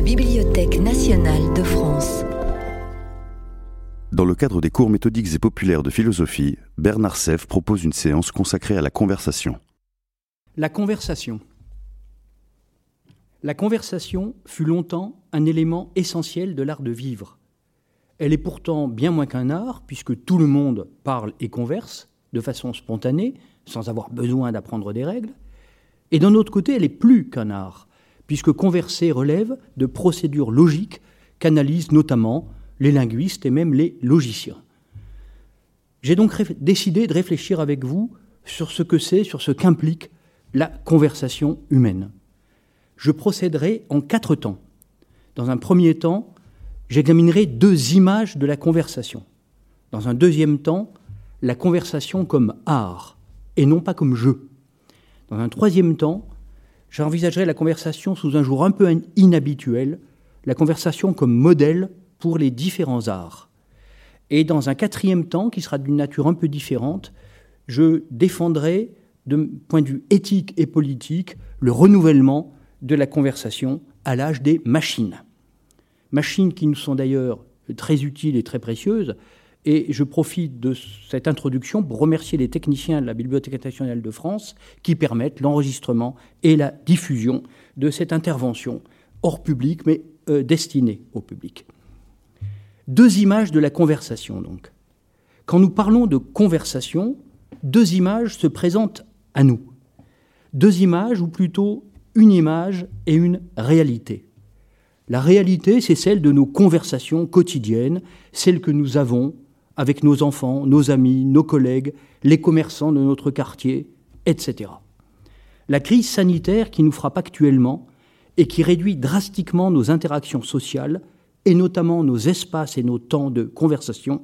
la Bibliothèque nationale de France. Dans le cadre des cours méthodiques et populaires de philosophie, Bernard Seff propose une séance consacrée à la conversation. La conversation. La conversation fut longtemps un élément essentiel de l'art de vivre. Elle est pourtant bien moins qu'un art, puisque tout le monde parle et converse de façon spontanée, sans avoir besoin d'apprendre des règles. Et d'un autre côté, elle est plus qu'un art, puisque converser relève de procédures logiques qu'analysent notamment les linguistes et même les logiciens. J'ai donc décidé de réfléchir avec vous sur ce que c'est, sur ce qu'implique la conversation humaine. Je procéderai en quatre temps. Dans un premier temps, j'examinerai deux images de la conversation. Dans un deuxième temps, la conversation comme art et non pas comme jeu. Dans un troisième temps, j'envisagerai la conversation sous un jour un peu inhabituel, la conversation comme modèle pour les différents arts. Et dans un quatrième temps, qui sera d'une nature un peu différente, je défendrai, de point de vue éthique et politique, le renouvellement de la conversation à l'âge des machines machines qui nous sont d'ailleurs très utiles et très précieuses. Et je profite de cette introduction pour remercier les techniciens de la Bibliothèque nationale de France qui permettent l'enregistrement et la diffusion de cette intervention hors public, mais euh, destinée au public. Deux images de la conversation, donc. Quand nous parlons de conversation, deux images se présentent à nous. Deux images, ou plutôt une image et une réalité. La réalité, c'est celle de nos conversations quotidiennes, celles que nous avons avec nos enfants, nos amis, nos collègues, les commerçants de notre quartier, etc. La crise sanitaire qui nous frappe actuellement et qui réduit drastiquement nos interactions sociales, et notamment nos espaces et nos temps de conversation,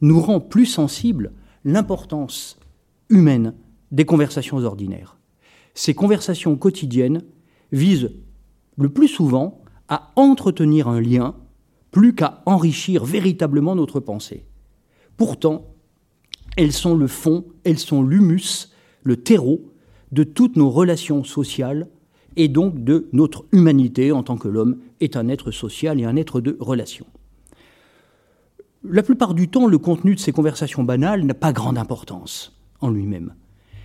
nous rend plus sensibles l'importance humaine des conversations ordinaires. Ces conversations quotidiennes visent le plus souvent à entretenir un lien plus qu'à enrichir véritablement notre pensée. Pourtant, elles sont le fond, elles sont l'humus, le terreau de toutes nos relations sociales et donc de notre humanité en tant que l'homme est un être social et un être de relation. La plupart du temps, le contenu de ces conversations banales n'a pas grande importance en lui-même.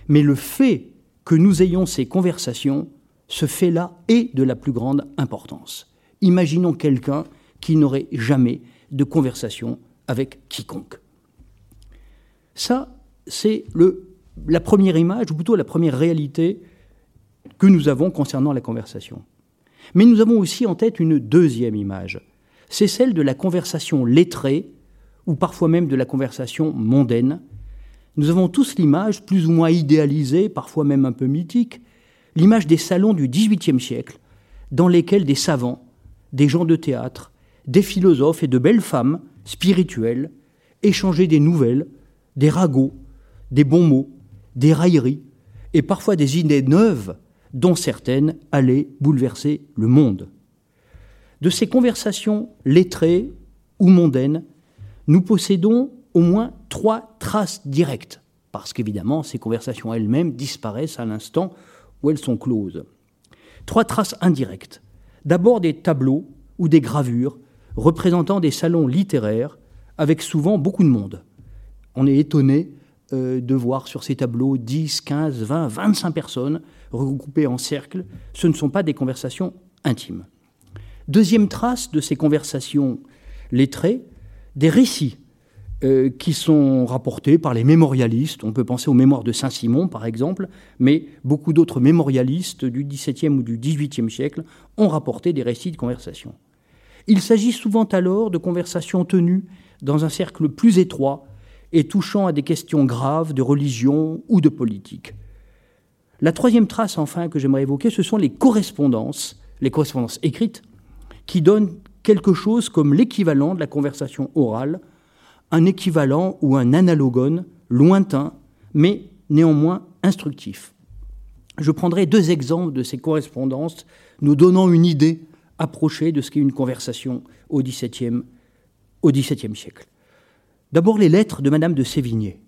Mais le fait que nous ayons ces conversations, ce fait-là est de la plus grande importance. Imaginons quelqu'un qui n'aurait jamais de conversation avec quiconque. Ça, c'est la première image, ou plutôt la première réalité que nous avons concernant la conversation. Mais nous avons aussi en tête une deuxième image. C'est celle de la conversation lettrée, ou parfois même de la conversation mondaine. Nous avons tous l'image, plus ou moins idéalisée, parfois même un peu mythique, l'image des salons du XVIIIe siècle, dans lesquels des savants des gens de théâtre, des philosophes et de belles femmes spirituelles échanger des nouvelles, des ragots, des bons mots, des railleries et parfois des idées neuves dont certaines allaient bouleverser le monde. De ces conversations lettrées ou mondaines, nous possédons au moins trois traces directes, parce qu'évidemment ces conversations elles-mêmes disparaissent à l'instant où elles sont closes. Trois traces indirectes. D'abord des tableaux ou des gravures représentant des salons littéraires avec souvent beaucoup de monde. On est étonné euh, de voir sur ces tableaux 10, 15, 20, 25 personnes regroupées en cercle. Ce ne sont pas des conversations intimes. Deuxième trace de ces conversations lettrées, des récits euh, qui sont rapportés par les mémorialistes. On peut penser aux mémoires de Saint-Simon, par exemple, mais beaucoup d'autres mémorialistes du XVIIe ou du XVIIIe siècle ont rapporté des récits de conversation. Il s'agit souvent alors de conversations tenues dans un cercle plus étroit et touchant à des questions graves de religion ou de politique. La troisième trace, enfin, que j'aimerais évoquer, ce sont les correspondances, les correspondances écrites, qui donnent quelque chose comme l'équivalent de la conversation orale un équivalent ou un analogone lointain, mais néanmoins instructif. Je prendrai deux exemples de ces correspondances, nous donnant une idée approchée de ce qu'est une conversation au XVIIe, au XVIIe siècle. D'abord les lettres de Madame de Sévigné,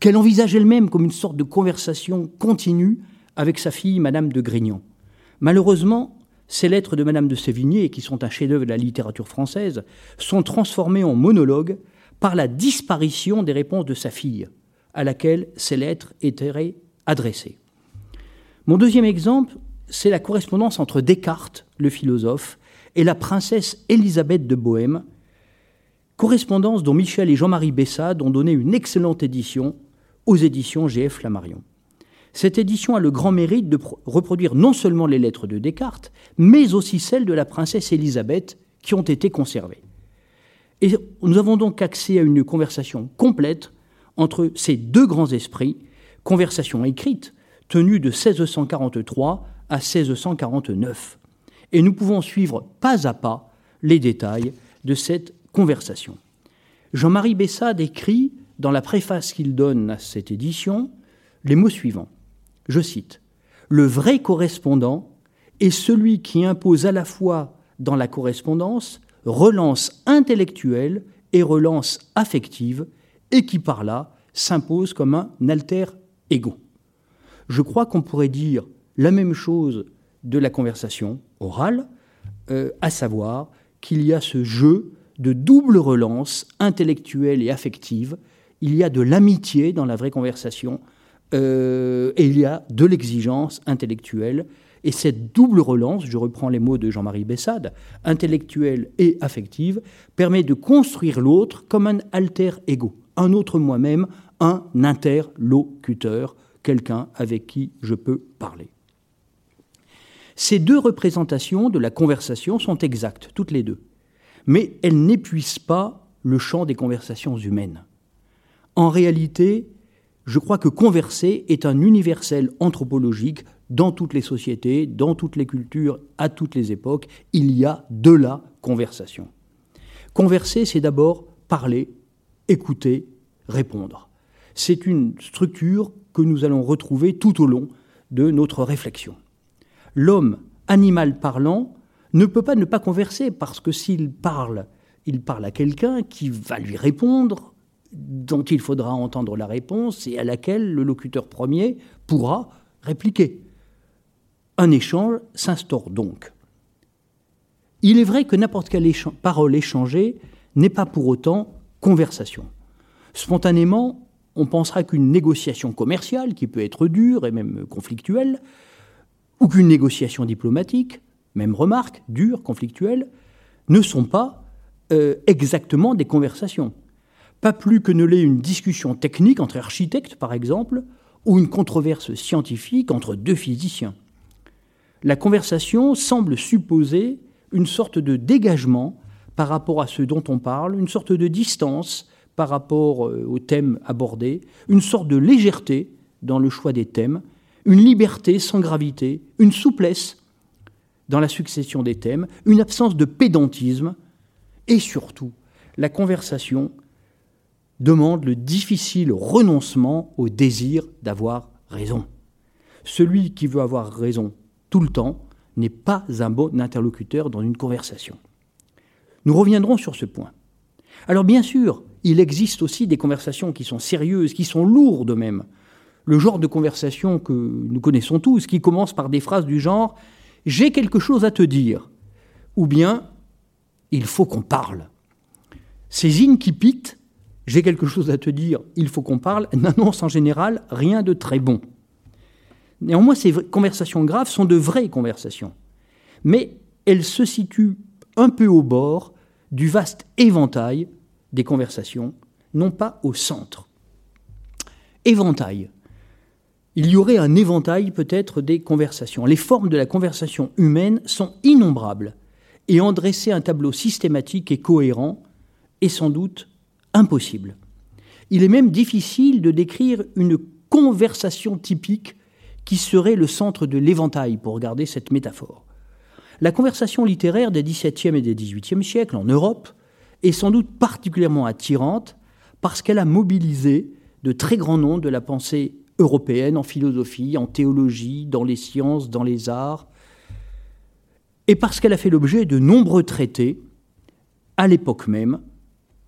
qu'elle envisage elle-même comme une sorte de conversation continue avec sa fille Madame de Grignan. Malheureusement, ces lettres de Madame de Sévigné, qui sont un chef-d'œuvre de la littérature française, sont transformées en monologue par la disparition des réponses de sa fille, à laquelle ces lettres étaient adressées. Mon deuxième exemple, c'est la correspondance entre Descartes, le philosophe, et la princesse Élisabeth de Bohême, correspondance dont Michel et Jean-Marie Bessade ont donné une excellente édition aux éditions GF Flammarion. Cette édition a le grand mérite de reproduire non seulement les lettres de Descartes, mais aussi celles de la princesse Élisabeth qui ont été conservées. Et nous avons donc accès à une conversation complète entre ces deux grands esprits, conversation écrite, tenue de 1643 à 1649. Et nous pouvons suivre pas à pas les détails de cette conversation. Jean-Marie Bessade écrit, dans la préface qu'il donne à cette édition, les mots suivants. Je cite Le vrai correspondant est celui qui impose à la fois dans la correspondance relance intellectuelle et relance affective, et qui par là s'impose comme un alter ego. Je crois qu'on pourrait dire la même chose de la conversation orale, euh, à savoir qu'il y a ce jeu de double relance intellectuelle et affective. Il y a de l'amitié dans la vraie conversation euh, et il y a de l'exigence intellectuelle. Et cette double relance, je reprends les mots de Jean-Marie Bessade, intellectuelle et affective, permet de construire l'autre comme un alter ego, un autre moi-même, un interlocuteur, quelqu'un avec qui je peux parler. Ces deux représentations de la conversation sont exactes, toutes les deux mais elle n'épuise pas le champ des conversations humaines. En réalité, je crois que converser est un universel anthropologique dans toutes les sociétés, dans toutes les cultures, à toutes les époques. Il y a de la conversation. Converser, c'est d'abord parler, écouter, répondre. C'est une structure que nous allons retrouver tout au long de notre réflexion. L'homme, animal parlant, ne peut pas ne pas converser, parce que s'il parle, il parle à quelqu'un qui va lui répondre, dont il faudra entendre la réponse et à laquelle le locuteur premier pourra répliquer. Un échange s'instaure donc. Il est vrai que n'importe quelle parole échangée n'est pas pour autant conversation. Spontanément, on pensera qu'une négociation commerciale, qui peut être dure et même conflictuelle, ou qu'une négociation diplomatique, même remarque, dures, conflictuelles, ne sont pas euh, exactement des conversations. Pas plus que ne l'est une discussion technique entre architectes, par exemple, ou une controverse scientifique entre deux physiciens. La conversation semble supposer une sorte de dégagement par rapport à ce dont on parle, une sorte de distance par rapport euh, au thème abordé, une sorte de légèreté dans le choix des thèmes, une liberté sans gravité, une souplesse dans la succession des thèmes, une absence de pédantisme, et surtout, la conversation demande le difficile renoncement au désir d'avoir raison. Celui qui veut avoir raison tout le temps n'est pas un bon interlocuteur dans une conversation. Nous reviendrons sur ce point. Alors bien sûr, il existe aussi des conversations qui sont sérieuses, qui sont lourdes même. Le genre de conversation que nous connaissons tous, qui commence par des phrases du genre j'ai quelque chose à te dire, ou bien il faut qu'on parle. Ces incipits, j'ai quelque chose à te dire, il faut qu'on parle, n'annoncent en général rien de très bon. Néanmoins, ces conversations graves sont de vraies conversations, mais elles se situent un peu au bord du vaste éventail des conversations, non pas au centre. Éventail, il y aurait un éventail peut-être des conversations. Les formes de la conversation humaine sont innombrables, et en dresser un tableau systématique et cohérent est sans doute impossible. Il est même difficile de décrire une conversation typique qui serait le centre de l'éventail, pour garder cette métaphore. La conversation littéraire des XVIIe et des XVIIIe siècles en Europe est sans doute particulièrement attirante parce qu'elle a mobilisé de très grands noms de la pensée européenne en philosophie, en théologie, dans les sciences, dans les arts, et parce qu'elle a fait l'objet de nombreux traités à l'époque même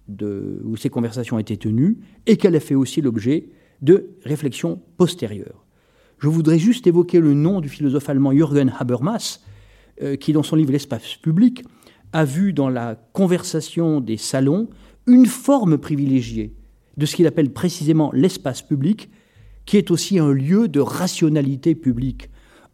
où ces conversations étaient tenues, et qu'elle a fait aussi l'objet de réflexions postérieures. Je voudrais juste évoquer le nom du philosophe allemand Jürgen Habermas, euh, qui dans son livre L'espace public a vu dans la conversation des salons une forme privilégiée de ce qu'il appelle précisément l'espace public, qui est aussi un lieu de rationalité publique,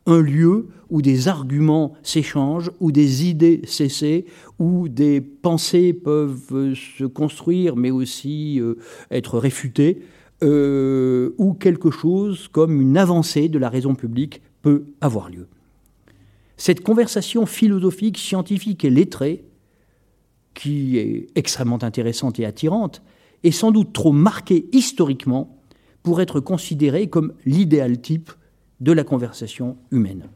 un lieu où des arguments s'échangent, où des idées s'essaient, où des pensées peuvent se construire mais aussi euh, être réfutées, euh, où quelque chose comme une avancée de la raison publique peut avoir lieu. Cette conversation philosophique, scientifique et lettrée, qui est extrêmement intéressante et attirante, est sans doute trop marquée historiquement pour être considérée comme l'idéal type de la conversation humaine.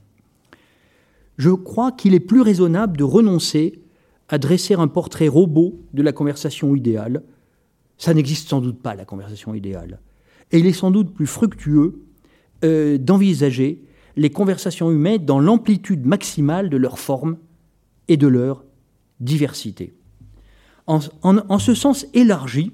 Je crois qu'il est plus raisonnable de renoncer à dresser un portrait robot de la conversation idéale. Ça n'existe sans doute pas, la conversation idéale. Et il est sans doute plus fructueux euh, d'envisager les conversations humaines dans l'amplitude maximale de leur forme et de leur diversité. En, en ce sens élargi,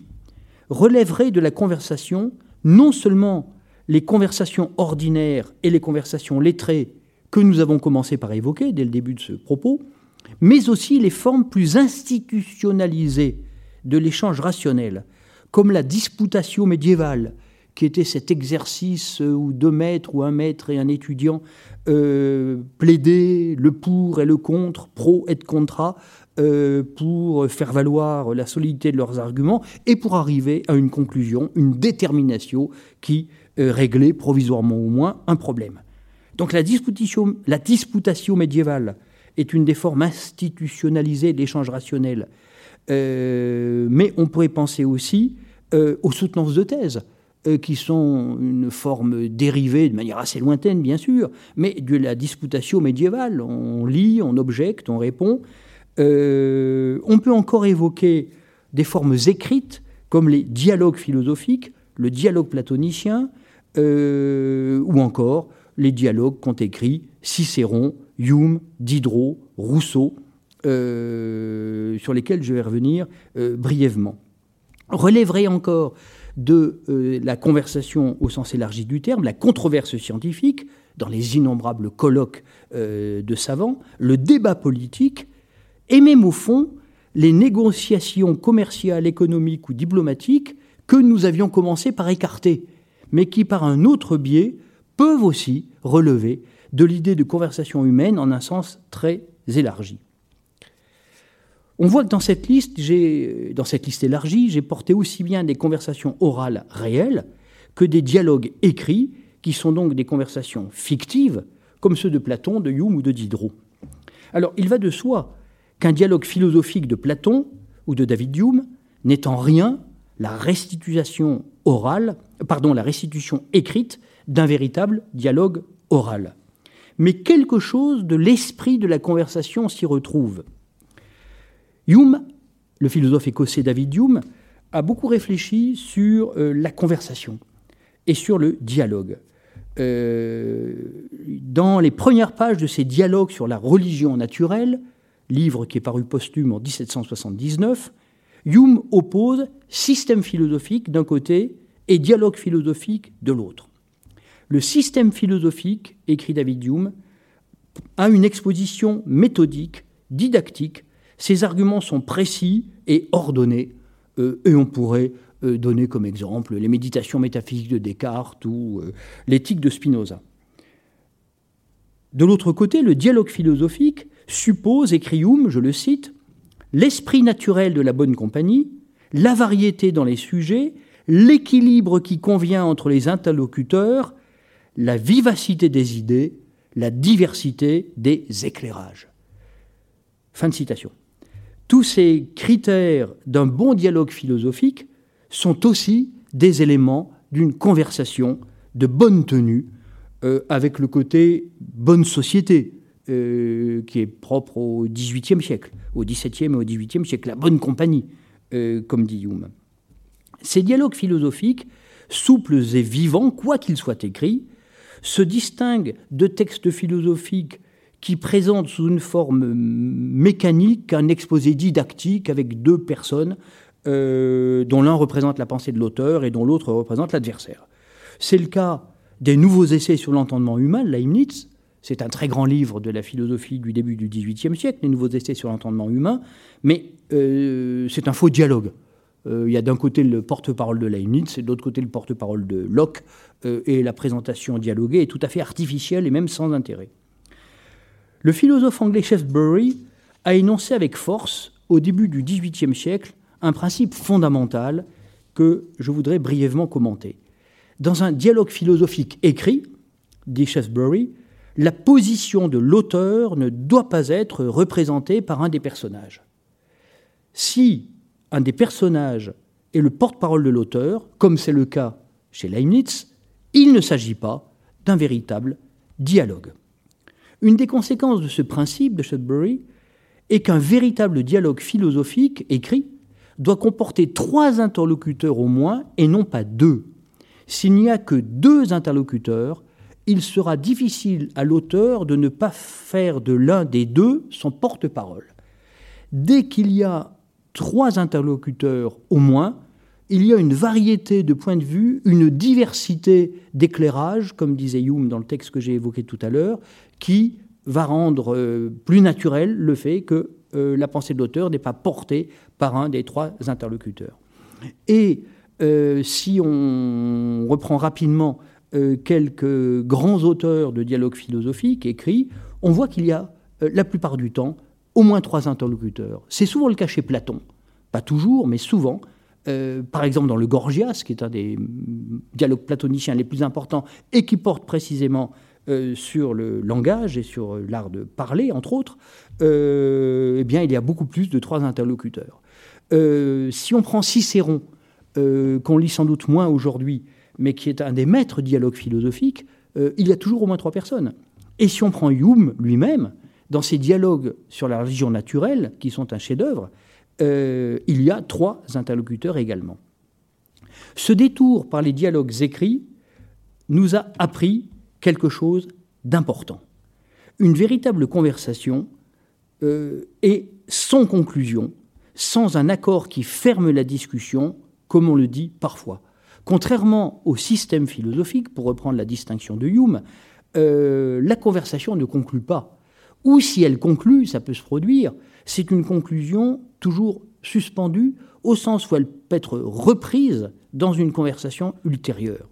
relèverait de la conversation non seulement les conversations ordinaires et les conversations lettrées que nous avons commencé par évoquer dès le début de ce propos, mais aussi les formes plus institutionnalisées de l'échange rationnel, comme la disputatio médiévale, qui était cet exercice où deux maîtres ou un maître et un étudiant euh, plaidaient le pour et le contre, pro et contra, euh, pour faire valoir la solidité de leurs arguments et pour arriver à une conclusion, une détermination qui euh, régler provisoirement au moins un problème. Donc la disputation, la médiévale est une des formes institutionnalisées de l'échange rationnel. Euh, mais on pourrait penser aussi aux soutenances de thèse, qui sont une forme dérivée, de manière assez lointaine bien sûr, mais de la disputation médiévale. On lit, on objecte, on répond. On peut encore évoquer des formes écrites, comme les dialogues philosophiques, le dialogue platonicien, euh, ou encore les dialogues qu'ont écrits Cicéron, Hume, Diderot, Rousseau, euh, sur lesquels je vais revenir euh, brièvement. Relèverait encore de la conversation au sens élargi du terme, la controverse scientifique, dans les innombrables colloques de savants, le débat politique, et même au fond les négociations commerciales, économiques ou diplomatiques que nous avions commencé par écarter mais qui, par un autre biais, peuvent aussi relever de l'idée de conversation humaine en un sens très élargi. On voit que dans cette liste, dans cette liste élargie, j'ai porté aussi bien des conversations orales réelles que des dialogues écrits, qui sont donc des conversations fictives, comme ceux de Platon, de Hume ou de Diderot. Alors, il va de soi qu'un dialogue philosophique de Platon ou de David Hume n'est en rien la restitution orale, pardon, la restitution écrite d'un véritable dialogue oral. Mais quelque chose de l'esprit de la conversation s'y retrouve. Hume, le philosophe écossais David Hume, a beaucoup réfléchi sur euh, la conversation et sur le dialogue. Euh, dans les premières pages de ses dialogues sur la religion naturelle, livre qui est paru posthume en 1779, Hume oppose système philosophique d'un côté et dialogue philosophique de l'autre. Le système philosophique, écrit David Hume, a une exposition méthodique, didactique. Ses arguments sont précis et ordonnés, euh, et on pourrait euh, donner comme exemple les méditations métaphysiques de Descartes ou euh, l'éthique de Spinoza. De l'autre côté, le dialogue philosophique suppose, écrit Hume, je le cite, l'esprit naturel de la bonne compagnie, la variété dans les sujets, l'équilibre qui convient entre les interlocuteurs, la vivacité des idées, la diversité des éclairages. Fin de citation. Tous ces critères d'un bon dialogue philosophique sont aussi des éléments d'une conversation de bonne tenue, euh, avec le côté bonne société, euh, qui est propre au XVIIIe siècle, au XVIIe et au XVIIIe siècle, la bonne compagnie, euh, comme dit Hume. Ces dialogues philosophiques, souples et vivants, quoi qu'ils soient écrits, se distinguent de textes philosophiques qui présentent sous une forme mécanique un exposé didactique avec deux personnes euh, dont l'un représente la pensée de l'auteur et dont l'autre représente l'adversaire. C'est le cas des nouveaux essais sur l'entendement humain, Leibniz, C'est un très grand livre de la philosophie du début du XVIIIe siècle, Les nouveaux essais sur l'entendement humain, mais euh, c'est un faux dialogue. Euh, il y a d'un côté le porte-parole de Leibniz et de l'autre côté le porte-parole de Locke, euh, et la présentation dialoguée est tout à fait artificielle et même sans intérêt. Le philosophe anglais Shaftesbury a énoncé avec force, au début du XVIIIe siècle, un principe fondamental que je voudrais brièvement commenter. Dans un dialogue philosophique écrit, dit Shaftesbury, la position de l'auteur ne doit pas être représentée par un des personnages. Si un des personnages est le porte-parole de l'auteur, comme c'est le cas chez Leibniz, il ne s'agit pas d'un véritable dialogue. Une des conséquences de ce principe de Sudbury est qu'un véritable dialogue philosophique écrit doit comporter trois interlocuteurs au moins et non pas deux. S'il n'y a que deux interlocuteurs, il sera difficile à l'auteur de ne pas faire de l'un des deux son porte-parole. Dès qu'il y a trois interlocuteurs au moins, il y a une variété de points de vue, une diversité d'éclairages, comme disait Hume dans le texte que j'ai évoqué tout à l'heure, qui va rendre euh, plus naturel le fait que euh, la pensée de l'auteur n'est pas portée par un des trois interlocuteurs. Et euh, si on reprend rapidement quelques grands auteurs de dialogue philosophique écrits, on voit qu'il y a la plupart du temps au moins trois interlocuteurs. C'est souvent le cas chez Platon, pas toujours, mais souvent. Euh, par exemple, dans le Gorgias, qui est un des dialogues platoniciens les plus importants et qui porte précisément euh, sur le langage et sur l'art de parler, entre autres, euh, eh bien, il y a beaucoup plus de trois interlocuteurs. si on prend Cicéron, qu'on lit sans doute moins aujourd'hui, mais qui est un des maîtres dialogues philosophiques, il y a toujours au moins trois personnes. Et si on prend Hume lui-même, dans ces dialogues sur la religion naturelle, qui sont un chef-d'œuvre, euh, il y a trois interlocuteurs également. Ce détour par les dialogues écrits nous a appris quelque chose d'important. Une véritable conversation euh, est sans conclusion, sans un accord qui ferme la discussion, comme on le dit parfois. Contrairement au système philosophique, pour reprendre la distinction de Hume, euh, la conversation ne conclut pas ou si elle conclut, ça peut se produire, c'est une conclusion toujours suspendue au sens où elle peut être reprise dans une conversation ultérieure.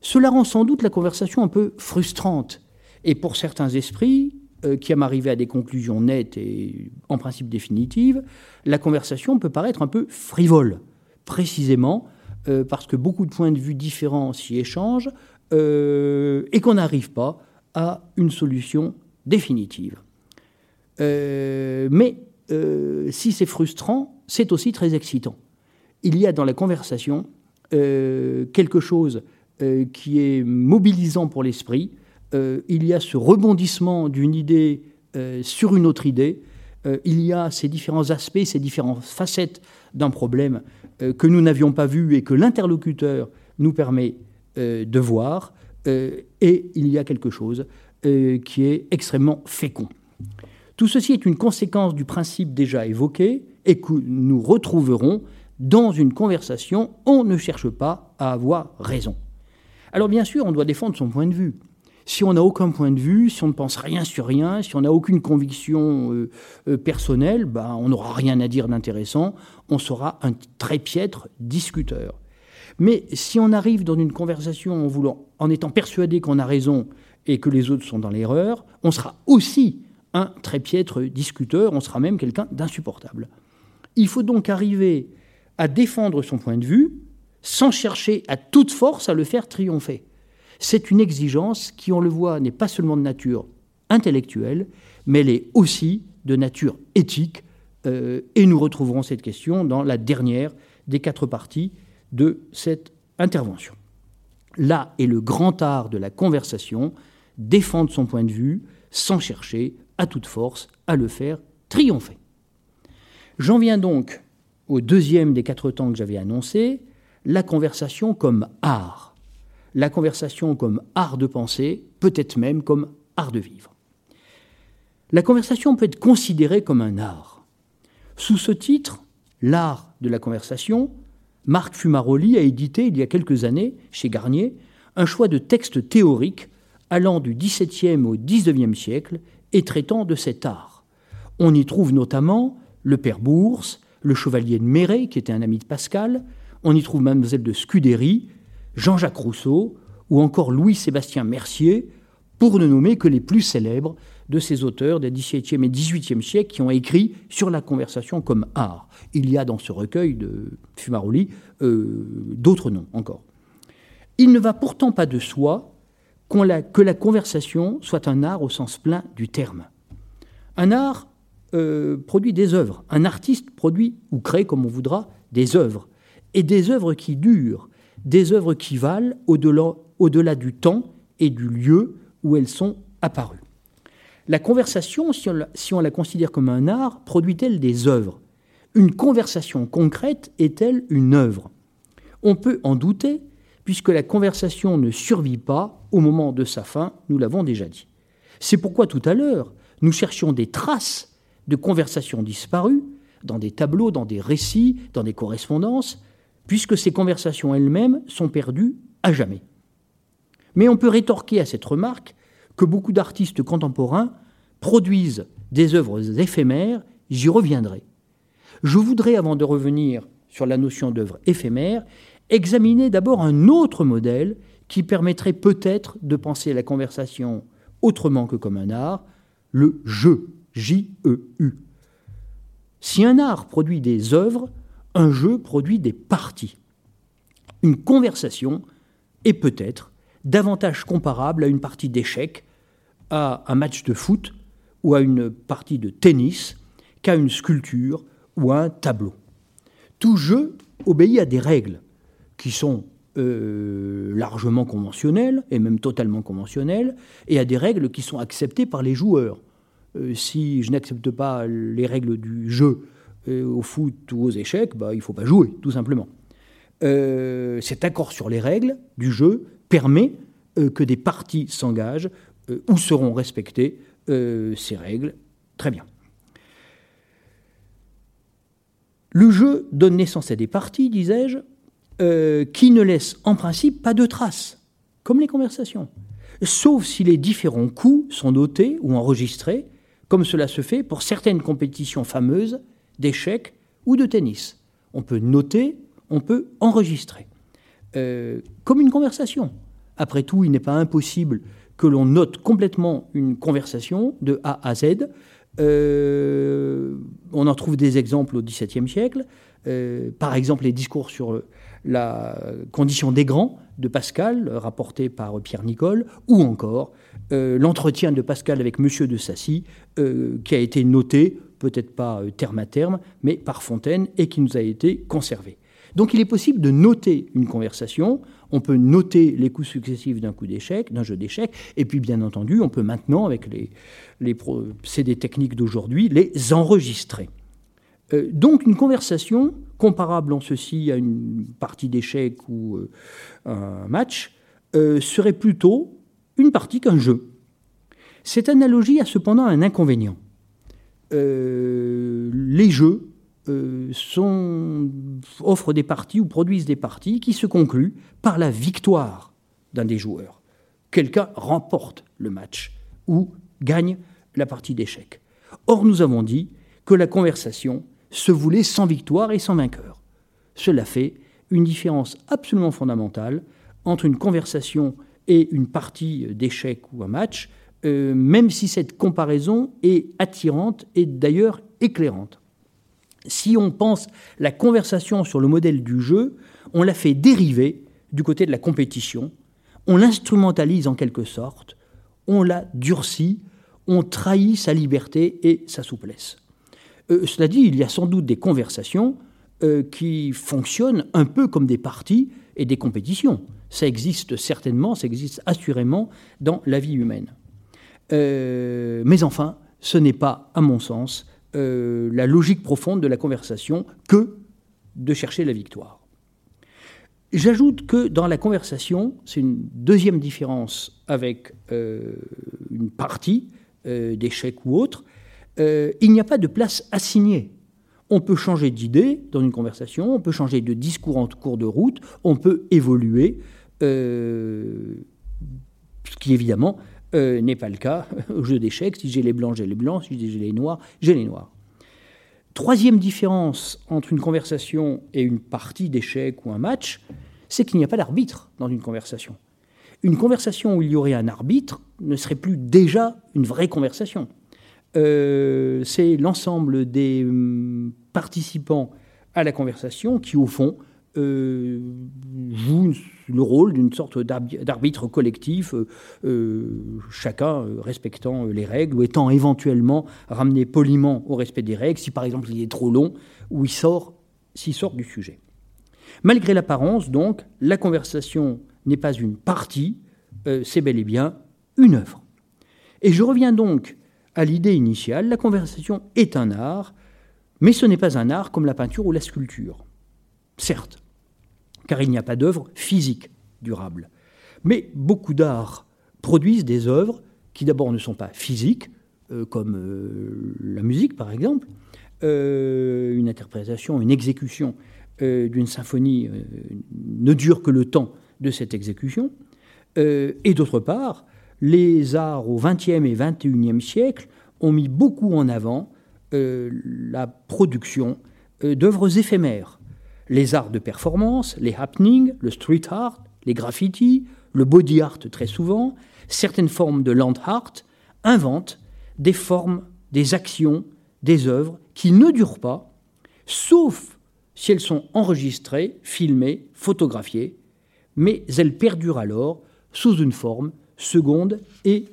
Cela rend sans doute la conversation un peu frustrante, et pour certains esprits, euh, qui aiment arriver à des conclusions nettes et en principe définitives, la conversation peut paraître un peu frivole, précisément euh, parce que beaucoup de points de vue différents s'y échangent euh, et qu'on n'arrive pas à une solution définitive. Euh, mais si c'est frustrant, c'est aussi très excitant. Il y a dans la conversation quelque chose qui est mobilisant pour l'esprit. il y a ce rebondissement d'une idée sur une autre idée. il y a ces différents aspects, ces différentes facettes d'un problème que nous n'avions pas vu et que l'interlocuteur nous permet de voir. et il y a quelque chose euh, qui est extrêmement fécond. Tout ceci est une conséquence du principe déjà évoqué et que nous retrouverons dans une conversation. On ne cherche pas à avoir raison. Alors bien sûr, on doit défendre son point de vue. Si on n'a aucun point de vue, si on ne pense rien sur rien, si on n'a aucune conviction euh, euh, personnelle, ben, on n'aura rien à dire d'intéressant, on sera un très piètre discuteur. Mais si on arrive dans une conversation en, voulant, en étant persuadé qu'on a raison et que les autres sont dans l'erreur, on sera aussi un très piètre discuteur, on sera même quelqu'un d'insupportable. Il faut donc arriver à défendre son point de vue sans chercher à toute force à le faire triompher. C'est une exigence qui, on le voit, n'est pas seulement de nature intellectuelle, mais elle est aussi de nature éthique. Euh, et nous retrouverons cette question dans la dernière des quatre parties de cette intervention. Là est le grand art de la conversation, défendre son point de vue sans chercher à toute force à le faire triompher. J'en viens donc au deuxième des quatre temps que j'avais annoncé, la conversation comme art. La conversation comme art de penser, peut-être même comme art de vivre. La conversation peut être considérée comme un art. Sous ce titre, L'art de la conversation, Marc Fumaroli a édité il y a quelques années, chez Garnier, un choix de textes théoriques allant du XVIIe au XIXe siècle et traitant de cet art. On y trouve notamment le père Bourse, le chevalier de Méret, qui était un ami de Pascal, on y trouve mademoiselle de Scudéry, Jean-Jacques Rousseau, ou encore Louis-Sébastien Mercier, pour ne nommer que les plus célèbres de ces auteurs des XVIIe et XVIIIe siècles qui ont écrit sur la conversation comme art. Il y a dans ce recueil de Fumaroli euh, d'autres noms encore. Il ne va pourtant pas de soi que la conversation soit un art au sens plein du terme. Un art euh, produit des œuvres, un artiste produit ou crée, comme on voudra, des œuvres, et des œuvres qui durent, des œuvres qui valent au-delà au -delà du temps et du lieu où elles sont apparues. La conversation, si on la, si on la considère comme un art, produit-elle des œuvres? Une conversation concrète est-elle une œuvre? On peut en douter, puisque la conversation ne survit pas au moment de sa fin, nous l'avons déjà dit. C'est pourquoi tout à l'heure, nous cherchions des traces de conversations disparues, dans des tableaux, dans des récits, dans des correspondances, puisque ces conversations elles-mêmes sont perdues à jamais. Mais on peut rétorquer à cette remarque que beaucoup d'artistes contemporains produisent des œuvres éphémères, j'y reviendrai. Je voudrais, avant de revenir sur la notion d'œuvre éphémère, examiner d'abord un autre modèle qui permettrait peut-être de penser la conversation autrement que comme un art, le jeu, J-E-U. Si un art produit des œuvres, un jeu produit des parties. Une conversation est peut-être davantage comparable à une partie d'échecs, à un match de foot ou à une partie de tennis qu'à une sculpture ou à un tableau. Tout jeu obéit à des règles qui sont euh, largement conventionnelles et même totalement conventionnelles et à des règles qui sont acceptées par les joueurs. Euh, si je n'accepte pas les règles du jeu euh, au foot ou aux échecs, bah, il ne faut pas jouer, tout simplement. cet accord sur les règles du jeu permet euh, que des parties s'engagent euh, ou seront respectées euh, ces règles. Très bien. Le jeu donne naissance à des parties, disais-je, qui ne laissent en principe pas de traces, comme les conversations, sauf si les différents coups sont notés ou enregistrés, comme cela se fait pour certaines compétitions fameuses d'échecs ou de tennis. On peut noter, on peut enregistrer, comme une conversation. Après tout, il n'est pas impossible que l'on note complètement une conversation de A à Z. Euh, on en trouve des exemples au XVIIe siècle. Euh, par exemple, les discours sur la condition des grands de Pascal, rapporté par Pierre Nicole, ou encore euh, l'entretien de Pascal avec Monsieur de Sassy, qui a été noté, peut-être pas terme à terme, mais par Fontaine, et qui nous a été conservé. Donc il est possible de noter une conversation on peut noter les coups successifs d'un coup d'échec, d'un jeu d'échecs, et puis bien entendu, on peut maintenant, avec les, les techniques d'aujourd'hui, les enregistrer. Euh, donc une conversation comparable en ceci à une partie d'échecs ou euh, un match euh, serait plutôt une partie qu'un jeu. Cette analogie a cependant un inconvénient. les jeux euh, offrent des parties ou produisent des parties qui se concluent par la victoire d'un des joueurs. Quelqu'un remporte le match ou gagne la partie d'échecs. Or, nous avons dit que la conversation se voulait sans victoire et sans vainqueur. Cela fait une différence absolument fondamentale entre une conversation et une partie d'échecs ou un match, euh, même si cette comparaison est attirante et d'ailleurs éclairante. Si on pense la conversation sur le modèle du jeu, on la fait dériver du côté de la compétition, on l'instrumentalise en quelque sorte, on la durcit, on trahit sa liberté et sa souplesse. Euh, cela dit, il y a sans doute des conversations euh, qui fonctionnent un peu comme des parties et des compétitions. Ça existe certainement, ça existe assurément dans la vie humaine. Euh, mais enfin, ce n'est pas, à mon sens, euh, la logique profonde de la conversation que de chercher la victoire. J'ajoute que dans la conversation, c'est une deuxième différence avec euh, une partie euh, d'échec ou autre, il n'y a pas de place assignée. On peut changer d'idée dans une conversation, on peut changer de discours en cours de route, on peut évoluer Ce qui évidemment n'est pas le cas au jeu d'échecs. Si j'ai les blancs, j'ai les blancs. Si j'ai les noirs, j'ai les noirs. Troisième différence entre une conversation et une partie d'échecs ou un match, c'est qu'il n'y a pas d'arbitre dans une conversation. Une conversation où il y aurait un arbitre ne serait plus déjà une vraie conversation. Euh, c'est l'ensemble des hum, participants à la conversation qui, au fond, euh, jouent le rôle d'une sorte d'arbitre collectif, euh, euh, chacun respectant les règles ou étant éventuellement ramené poliment au respect des règles, si par exemple il est trop long ou il sort, s'il sort du sujet. Malgré l'apparence, donc, la conversation n'est pas une partie, c'est bel et bien une œuvre. Et je reviens donc à l'idée initiale, la conversation est un art, mais ce n'est pas un art comme la peinture ou la sculpture. Certes, car il n'y a pas d'œuvre physique durable. Mais beaucoup d'arts produisent des œuvres qui d'abord ne sont pas physiques, euh, comme euh, la musique par exemple, euh, une interprétation, une exécution d'une symphonie ne dure que le temps de cette exécution, et d'autre part, les arts au XXe et XXIe siècle ont mis beaucoup en avant la production d'œuvres éphémères, les arts de performance, les happenings, le street art, les graffitis, le body art très souvent, certaines formes de land art, inventent des formes, des actions, des œuvres qui ne durent pas, sauf si elles sont enregistrées, filmées, photographiées, mais elles perdurent alors sous une forme seconde et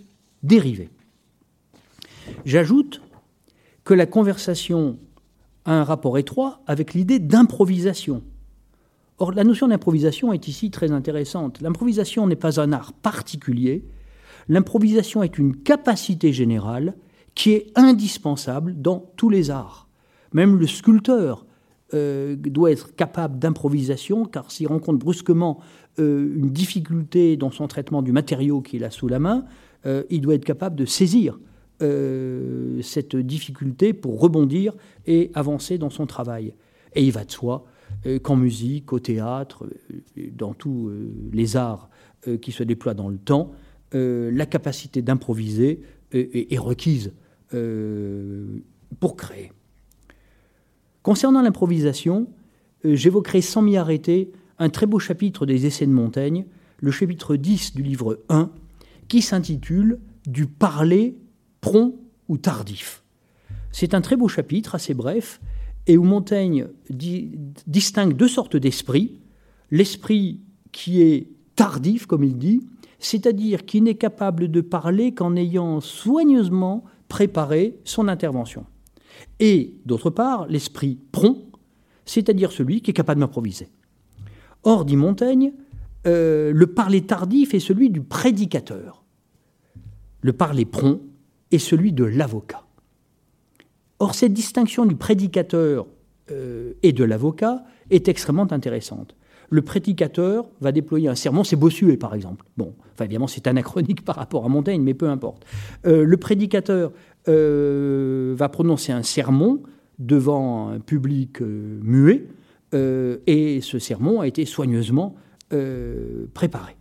dérivée. J'ajoute que la conversation a un rapport étroit avec l'idée d'improvisation. Or, la notion d'improvisation est ici très intéressante. L'improvisation n'est pas un art particulier, l'improvisation est une capacité générale qui est indispensable dans tous les arts. Même le sculpteur euh, doit être capable d'improvisation, car s'il rencontre brusquement euh, une difficulté dans son traitement du matériau qu'il a sous la main, euh, il doit être capable de saisir euh, cette difficulté pour rebondir et avancer dans son travail. Et il va de soi euh, qu'en musique, au théâtre, euh, dans tous les arts qui se déploient dans le temps, la capacité d'improviser est, requise pour créer. Concernant l'improvisation, j'évoquerai sans m'y arrêter un très beau chapitre des Essais de Montaigne, le chapitre 10 du livre 1, qui s'intitule Du parler prompt ou tardif. C'est un très beau chapitre, assez bref, et où Montaigne distingue deux sortes d'esprit. L'esprit qui est tardif, comme il dit, c'est-à-dire qui n'est capable de parler qu'en ayant soigneusement préparé son intervention. Et d'autre part, l'esprit prompt, c'est-à-dire celui qui est capable d'improviser. Or, dit Montaigne, euh, le parler tardif est celui du prédicateur. Le parler prompt et celui de l'avocat. Or, cette distinction du prédicateur euh, et de l'avocat est extrêmement intéressante. Le prédicateur va déployer un sermon, c'est Bossuet par exemple. Bon, enfin évidemment c'est anachronique par rapport à Montaigne, mais peu importe. Euh, le prédicateur euh, va prononcer un sermon devant un public muet, et ce sermon a été soigneusement préparé.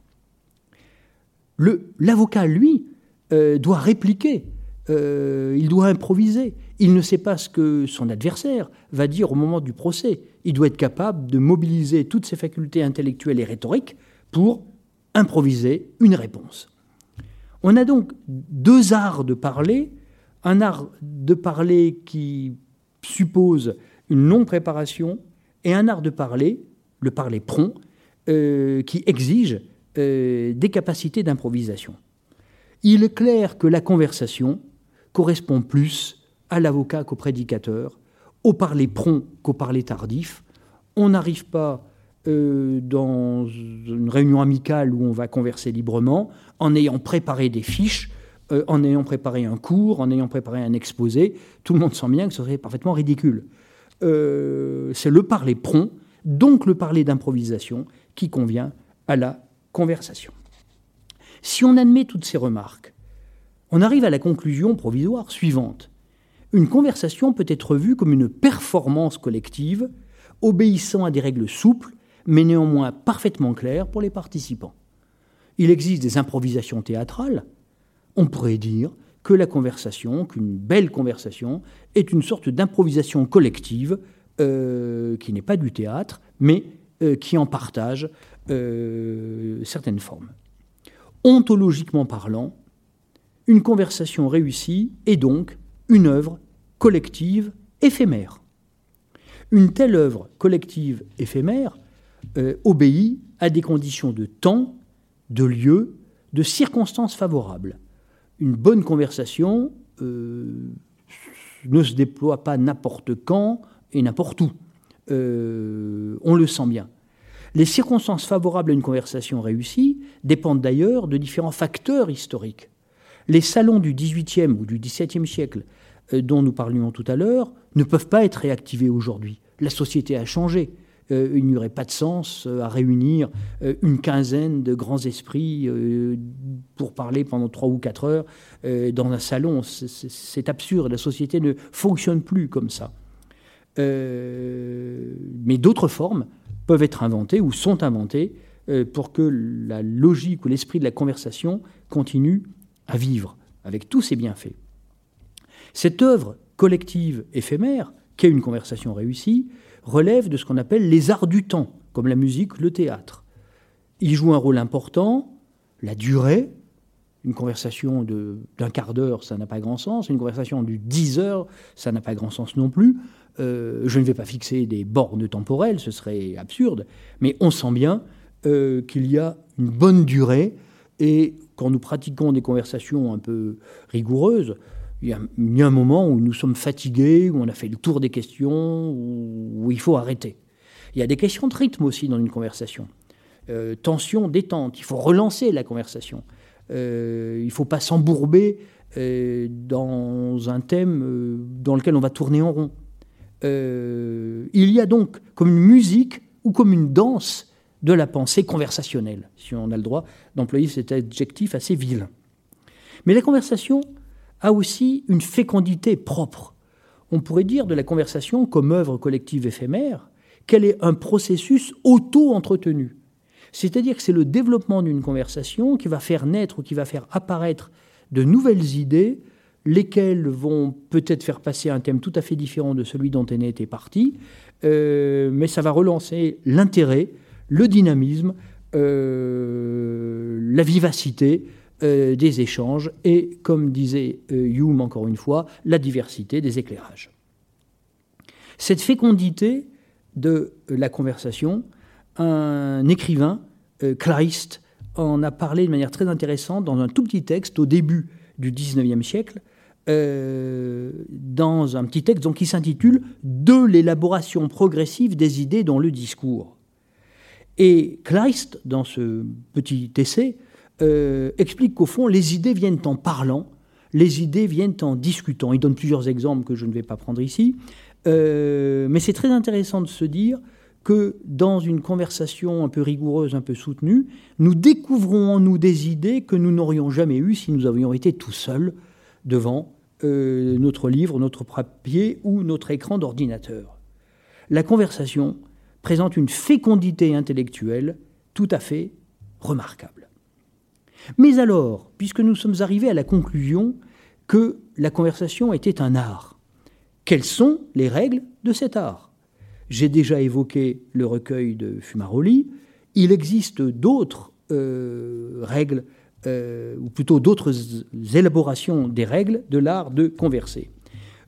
L'avocat, lui, doit répliquer euh, il doit improviser. Il ne sait pas ce que son adversaire va dire au moment du procès. Il doit être capable de mobiliser toutes ses facultés intellectuelles et rhétoriques pour improviser une réponse. On a donc deux arts de parler, un art de parler qui suppose une non-préparation et un art de parler, le parler prompt, euh, qui exige euh, des capacités d'improvisation. Il est clair que la conversation correspond plus à l'avocat qu'au prédicateur, au parler prompt qu'au parler tardif. On n'arrive pas euh, dans une réunion amicale où on va converser librement en ayant préparé des fiches, euh, en ayant préparé un cours, en ayant préparé un exposé. Tout le monde sent bien que ce serait parfaitement ridicule. Euh, c'est le parler prompt, donc le parler d'improvisation, qui convient à la conversation. Si on admet toutes ces remarques, on arrive à la conclusion provisoire suivante. Une conversation peut être vue comme une performance collective, obéissant à des règles souples, mais néanmoins parfaitement claires pour les participants. il existe des improvisations théâtrales, on pourrait dire que la conversation, qu'une belle conversation, est une sorte d'improvisation collective euh, qui n'est pas du théâtre, mais euh, qui en partage euh, certaines formes. Ontologiquement parlant, une conversation réussie est donc une œuvre collective éphémère. Une telle œuvre collective éphémère obéit à des conditions de temps, de lieu, de circonstances favorables une bonne conversation euh, ne se déploie pas n'importe quand et n'importe où. Euh, on le sent bien. Les circonstances favorables à une conversation réussie dépendent d'ailleurs de différents facteurs historiques. Les salons du XVIIIe ou du XVIIe siècle euh, dont nous parlions tout à l'heure ne peuvent pas être réactivés aujourd'hui. La société a changé. Euh, il n'y aurait pas de sens euh, à réunir une quinzaine de grands esprits pour parler pendant trois ou quatre heures dans un salon. C'est absurde. La société ne fonctionne plus comme ça. mais d'autres formes peuvent être inventées ou sont inventées pour que la logique ou l'esprit de la conversation continue à vivre avec tous ses bienfaits. Cette œuvre collective éphémère, qu'est une conversation réussie, relève de ce qu'on appelle les arts du temps, comme la musique, le théâtre. Il joue un rôle important, la durée. Une conversation d'un quart d'heure, ça n'a pas grand sens. Une conversation de dix heures, ça n'a pas grand sens non plus. Euh, je ne vais pas fixer des bornes temporelles, ce serait absurde. Mais on sent bien euh, qu'il y a une bonne durée. Et quand nous pratiquons des conversations un peu rigoureuses, il y, a, un moment où nous sommes fatigués, où on a fait le tour des questions, où, il faut arrêter. Il y a des questions de rythme aussi dans une conversation. Euh, tension, détente. Il faut relancer la conversation. Euh, il ne faut pas s'embourber euh, dans un thème dans lequel on va tourner en rond. il y a donc comme une musique ou comme une danse de la pensée conversationnelle, si on a le droit d'employer cet adjectif assez vilain. Mais la conversation, a aussi une fécondité propre. On pourrait dire de la conversation comme œuvre collective éphémère qu'elle est un processus auto-entretenu. C'est-à-dire que c'est le développement d'une conversation qui va faire naître ou qui va faire apparaître de nouvelles idées, lesquelles vont peut-être faire passer un thème tout à fait différent de celui dont elle était partie, euh, mais ça va relancer l'intérêt, le dynamisme, euh, la vivacité, euh, des échanges et, comme disait euh, Hume encore une fois, la diversité des éclairages. Cette fécondité de la conversation, un écrivain, Clariste, en a parlé de manière très intéressante dans un tout petit texte au début du XIXe siècle, dans un petit texte qui s'intitule De l'élaboration progressive des idées dans le discours. Et Kleist, dans ce petit essai, euh, explique qu'au fond, les idées viennent en parlant, les idées viennent en discutant. Il donne plusieurs exemples que je ne vais pas prendre ici, euh, mais c'est très intéressant de se dire que dans une conversation un peu rigoureuse, un peu soutenue, nous découvrons en nous des idées que nous n'aurions jamais eues si nous avions été tout seuls devant euh, notre livre, notre papier ou notre écran d'ordinateur. La conversation présente une fécondité intellectuelle tout à fait remarquable. Mais alors, puisque nous sommes arrivés à la conclusion que la conversation était un art, quelles sont les règles de cet art? J'ai déjà évoqué le recueil de Fumaroli. Il existe d'autres euh, règles, euh, ou plutôt d'autres élaborations des règles de l'art de converser.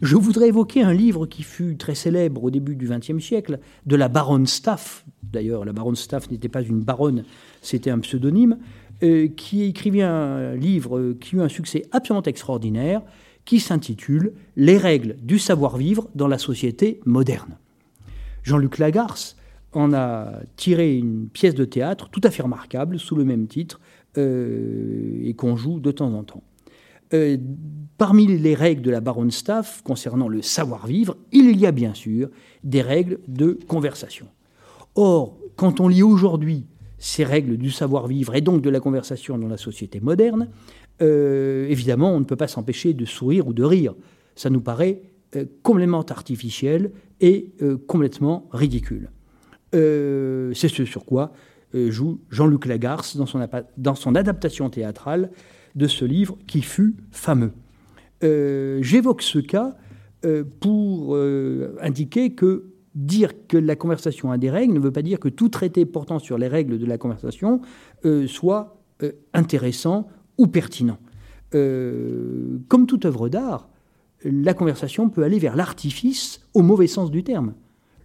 Je voudrais évoquer un livre qui fut très célèbre au début du XXe siècle, de la baronne Staff. D'ailleurs, la baronne Staff n'était pas une baronne, c'était un pseudonyme. Euh, qui écrivit un livre qui eut un succès absolument extraordinaire, qui s'intitule Les règles du savoir-vivre dans la société moderne. Jean-Luc Lagarce en a tiré une pièce de théâtre tout à fait remarquable sous le même titre euh, et qu'on joue de temps en temps. Euh, parmi les règles de la baronne Staff concernant le savoir-vivre, il y a bien sûr des règles de conversation. Or, quand on lit aujourd'hui ces règles du savoir-vivre et donc de la conversation dans la société moderne, euh, évidemment, on ne peut pas s'empêcher de sourire ou de rire. Ça nous paraît euh, complètement artificiel et complètement ridicule. C'est ce sur quoi joue Jean-Luc Lagarce dans son, adaptation théâtrale de ce livre qui fut fameux. J'évoque ce cas pour indiquer que dire que la conversation a des règles ne veut pas dire que tout traité portant sur les règles de la conversation euh, soit euh, intéressant ou pertinent. Euh, comme toute œuvre d'art, la conversation peut aller vers l'artifice au mauvais sens du terme.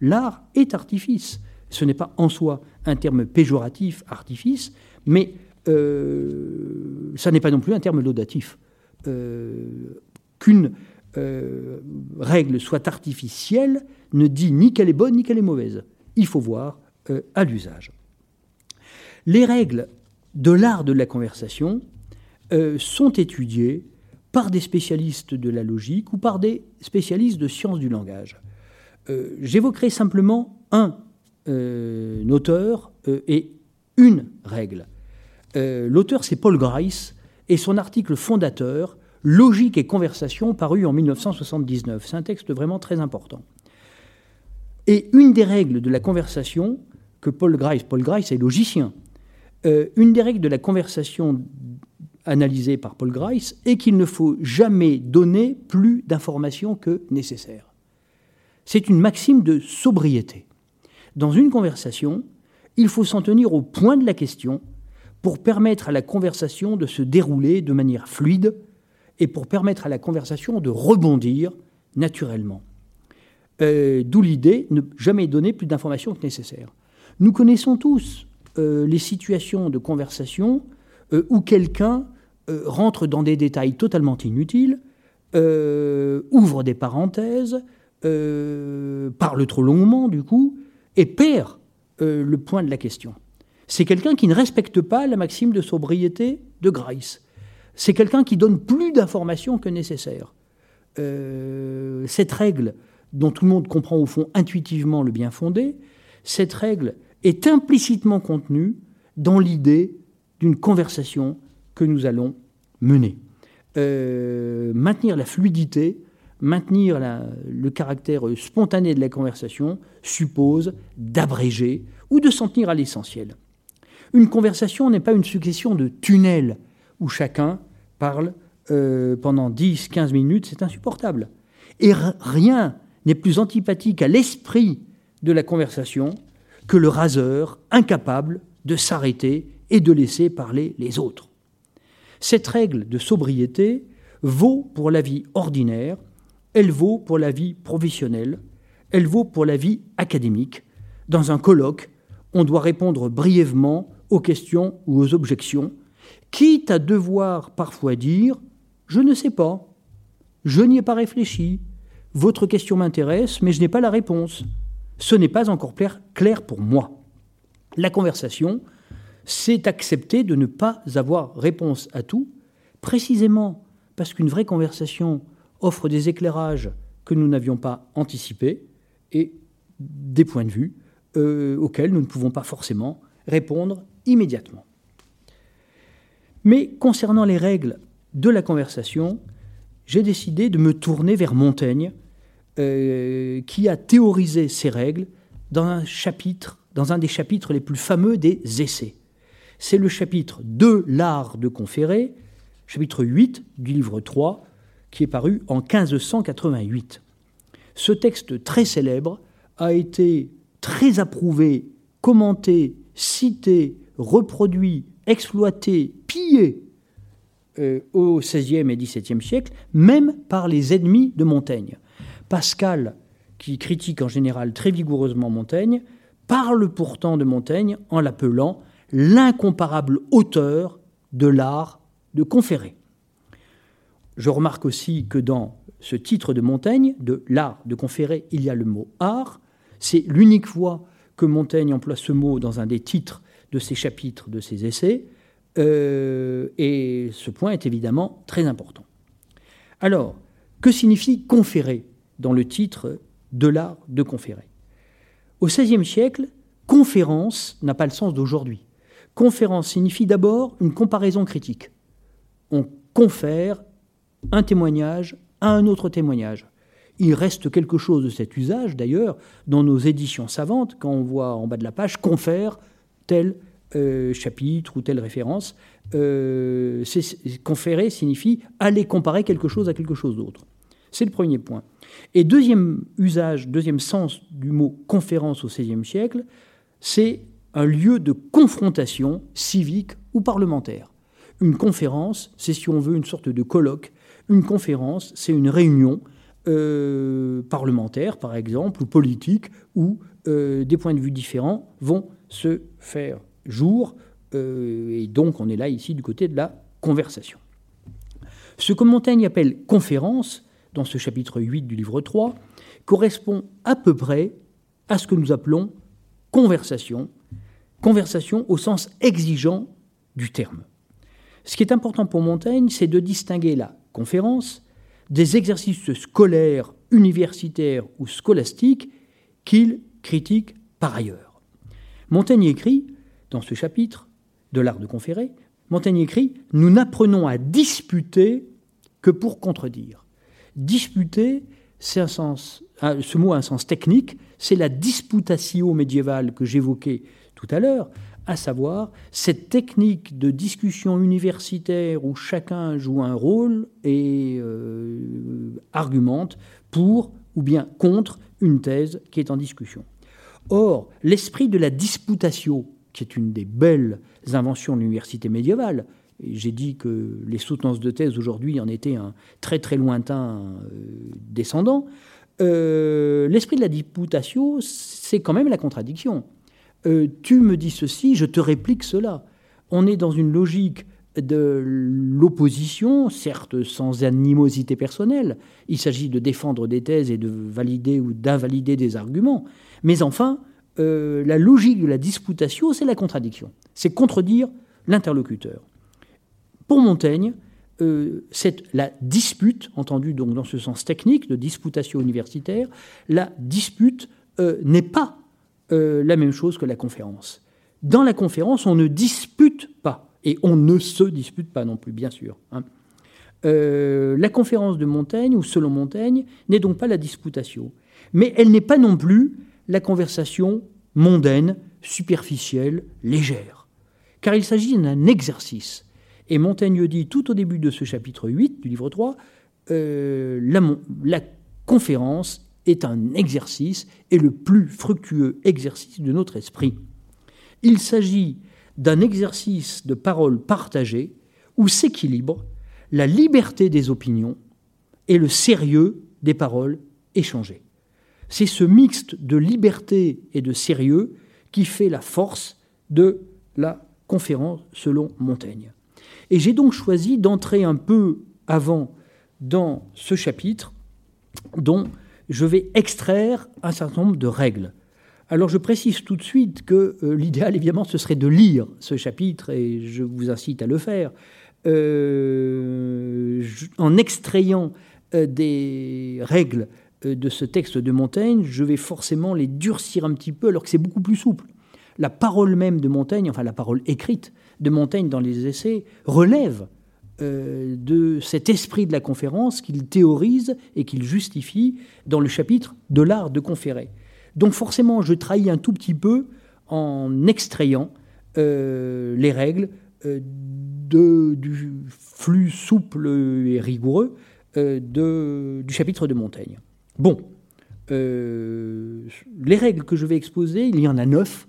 L'art est artifice. Ce n'est pas en soi un terme péjoratif, artifice, mais ça n'est pas non plus un terme laudatif. Qu'une règle soit artificielle ne dit ni qu'elle est bonne ni qu'elle est mauvaise. Il faut voir euh, à l'usage. Les règles de l'art de la conversation euh, sont étudiées par des spécialistes de la logique ou par des spécialistes de sciences du langage. Euh, j'évoquerai simplement un auteur et une règle. L'auteur, c'est Paul Grice, et son article fondateur, Logique et conversation, paru en 1979. C'est un texte vraiment très important. Et une des règles de la conversation que Paul Grice, Paul Grice est logicien, euh, une des règles de la conversation analysée par Paul Grice est qu'il ne faut jamais donner plus d'informations que nécessaire. C'est une maxime de sobriété. Dans une conversation, il faut s'en tenir au point de la question pour permettre à la conversation de se dérouler de manière fluide et pour permettre à la conversation de rebondir naturellement. Euh, d'où l'idée ne jamais donner plus d'informations que nécessaire. Nous connaissons tous euh, les situations de conversation euh, où quelqu'un rentre dans des détails totalement inutiles, ouvre des parenthèses, parle trop longuement du coup, et perd le point de la question. C'est quelqu'un qui ne respecte pas la maxime de sobriété de Grice. C'est quelqu'un qui donne plus d'informations que nécessaire. cette règle dont tout le monde comprend au fond intuitivement le bien fondé, cette règle est implicitement contenue dans l'idée d'une conversation que nous allons mener. Euh, maintenir la fluidité, maintenir le caractère spontané de la conversation suppose d'abréger ou de s'en tenir à l'essentiel. Une conversation n'est pas une succession de tunnels où chacun parle euh, pendant 10-15 minutes, c'est insupportable. Et rien n'est plus antipathique à l'esprit de la conversation que le raseur incapable de s'arrêter et de laisser parler les autres. Cette règle de sobriété vaut pour la vie ordinaire, elle vaut pour la vie professionnelle, elle vaut pour la vie académique. Dans un colloque, on doit répondre brièvement aux questions ou aux objections, quitte à devoir parfois dire ⁇ Je ne sais pas, je n'y ai pas réfléchi, votre question m'intéresse, mais je n'ai pas la réponse. Ce n'est pas encore clair, pour moi. La conversation, c'est accepter de ne pas avoir réponse à tout, précisément parce qu'une vraie conversation offre des éclairages que nous n'avions pas anticipés et des points de vue euh, auxquels nous ne pouvons pas forcément répondre immédiatement. Mais concernant les règles de la conversation, j'ai décidé de me tourner vers Montaigne, euh, qui a théorisé ces règles dans un chapitre, dans un des chapitres les plus fameux des Essais. C'est le chapitre de l'art de conférer, chapitre 8 du livre 3, qui est paru en 1588. Ce texte très célèbre a été très approuvé, commenté, cité, reproduit, exploité, pillé euh, au XVIe et XVIIe siècle, même par les ennemis de Montaigne. Pascal, qui critique en général très vigoureusement Montaigne, parle pourtant de Montaigne en l'appelant l'incomparable auteur de l'art de conférer. Je remarque aussi que dans ce titre de Montaigne, de l'art de conférer, il y a le mot art. C'est l'unique fois que Montaigne emploie ce mot dans un des titres de ses chapitres, de ses essais. Euh, et ce point est évidemment très important. Alors, que signifie conférer dans le titre de l'art de conférer? Au XVIe siècle, conférence n'a pas le sens d'aujourd'hui. Conférence signifie d'abord une comparaison critique. On confère un témoignage à un autre témoignage. Il reste quelque chose de cet usage, d'ailleurs, dans nos éditions savantes, quand on voit en bas de la page confère tel chapitre ou telle référence. conférer signifie aller comparer quelque chose à quelque chose d'autre. C'est le premier point. Et deuxième usage, deuxième sens du mot conférence au XVIe siècle, c'est un lieu de confrontation civique ou parlementaire. Une conférence, c'est si on veut une sorte de colloque. Une conférence, c'est une réunion euh, parlementaire, par exemple, ou politique, où euh, des points de vue différents vont se faire jour. Euh, et donc, on est là ici du côté de la conversation. Ce que Montaigne appelle conférence, dans ce chapitre 8 du livre 3, correspond à peu près à ce que nous appelons conversation, conversation au sens exigeant du terme. Ce qui est important pour Montaigne, c'est de distinguer la conférence des exercices scolaires, universitaires ou scolastiques qu'il critique par ailleurs. Montaigne écrit, dans ce chapitre de l'art de conférer, Montaigne écrit Nous n'apprenons à disputer que pour contredire. Disputer, c'est un sens, ce mot a un sens technique, c'est la disputatio médiévale que j'évoquais tout à l'heure, à savoir cette technique de discussion universitaire où chacun joue un rôle et euh, argumente pour ou bien contre une thèse qui est en discussion. Or, l'esprit de la disputatio, qui est une des belles inventions de l'université médiévale, j'ai dit que les soutenances de thèse aujourd'hui en étaient un très très lointain euh, descendant. Euh, l'esprit de la disputatio, c'est quand même la contradiction. Euh, tu me dis ceci, je te réplique cela. On est dans une logique de l'opposition, certes sans animosité personnelle. Il s'agit de défendre des thèses et de valider ou d'invalider des arguments. Mais enfin, la logique de la disputatio, c'est la contradiction. C'est contredire l'interlocuteur. Pour Montaigne, euh, c'est la dispute, entendue donc dans ce sens technique de disputation universitaire, la dispute euh, n'est pas euh, la même chose que la conférence. Dans la conférence, on ne dispute pas, et on ne se dispute pas non plus, bien sûr. Hein. la conférence de Montaigne, ou selon Montaigne, n'est donc pas la disputation, mais elle n'est pas non plus la conversation mondaine, superficielle, légère, car il s'agit d'un exercice et Montaigne dit tout au début de ce chapitre 8 du livre 3, euh, la, conférence est un exercice et le plus fructueux exercice de notre esprit. Il s'agit d'un exercice de parole partagée où s'équilibre la liberté des opinions et le sérieux des paroles échangées. C'est ce mixte de liberté et de sérieux qui fait la force de la conférence selon Montaigne. Et j'ai donc choisi d'entrer un peu avant dans ce chapitre dont je vais extraire un certain nombre de règles. Alors je précise tout de suite que euh, l'idéal, évidemment, ce serait de lire ce chapitre, et je vous incite à le faire, euh, en extrayant euh, des règles de ce texte de Montaigne, je vais forcément les durcir un petit peu, alors que c'est beaucoup plus souple. La parole même de Montaigne, enfin la parole écrite, de Montaigne dans les essais relève euh, de cet esprit de la conférence qu'il théorise et qu'il justifie dans le chapitre de l'art de conférer. Donc forcément, je trahis un tout petit peu en extrayant euh, les règles euh, du flux souple et rigoureux du chapitre de Montaigne. Bon, les règles que je vais exposer, il y en a neuf,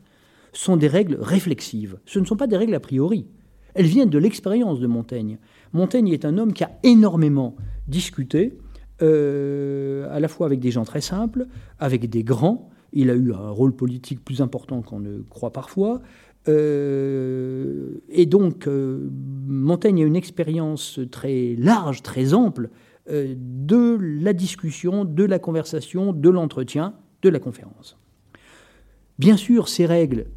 sont des règles réflexives. Ce ne sont pas des règles a priori. Elles viennent de l'expérience de Montaigne. Montaigne est un homme qui a énormément discuté, euh, à la fois avec des gens très simples, avec des grands. Il a eu un rôle politique plus important qu'on ne croit parfois. Euh, et donc, euh, Montaigne a une expérience très large, très ample de la discussion, de la conversation, de l'entretien, de la conférence. Bien sûr, ces règles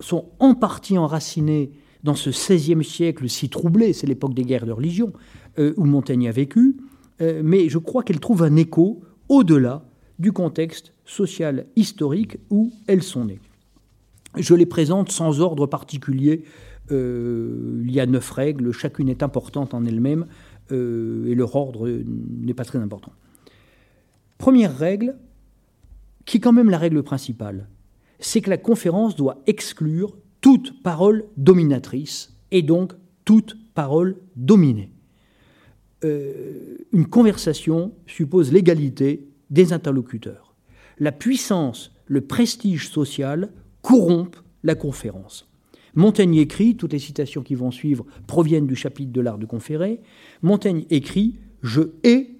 sont en partie enracinés dans ce XVIe siècle si troublé, c'est l'époque des guerres de religion, euh, où Montaigne a vécu, euh, mais je crois qu'elles trouvent un écho au-delà du contexte social historique où elles sont nées. Je les présente sans ordre particulier. Euh, il y a neuf règles, chacune est importante en elle-même, et leur ordre n'est pas très important. Première règle, qui est quand même la règle principale, c'est que la conférence doit exclure toute parole dominatrice et donc toute parole dominée. Euh, une conversation suppose l'égalité des interlocuteurs. La puissance, le prestige social corrompent la conférence. Montaigne écrit, toutes les citations qui vont suivre proviennent du chapitre de l'art de conférer, Montaigne écrit Je hais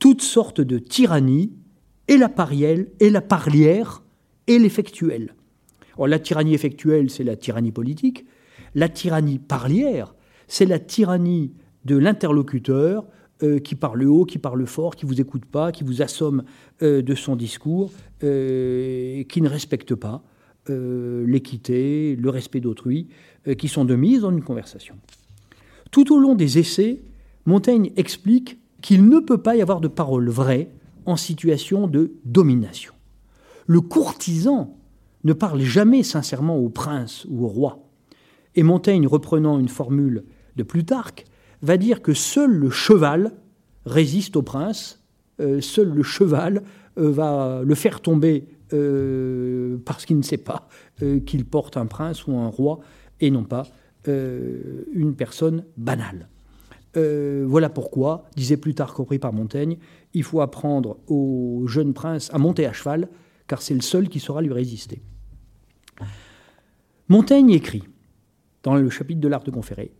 toutes sortes de tyrannies, et la parielle, et la parlière, et l'effectuel. la tyrannie effectuelle, c'est la tyrannie politique. La tyrannie parlière, c'est la tyrannie de l'interlocuteur euh, qui parle haut, qui parle fort, qui vous écoute pas, qui vous assomme euh, de son discours, euh, qui ne respecte pas l'équité, le respect d'autrui, qui sont de mise dans une conversation. Tout au long des essais, Montaigne explique qu'il ne peut pas y avoir de parole vraie en situation de domination. Le courtisan ne parle jamais sincèrement au prince ou au roi. Et Montaigne, reprenant une formule de Plutarque, va dire que seul le cheval résiste au prince, euh, seul le cheval euh, va le faire tomber euh, parce qu'il ne sait pas qu'il porte un prince ou un roi et non pas une personne banale. voilà pourquoi, disait Plutarque compris par Montaigne, il faut apprendre au jeune prince à monter à cheval, car c'est le seul qui saura lui résister. Montaigne écrit, dans le chapitre de l'art de conférer,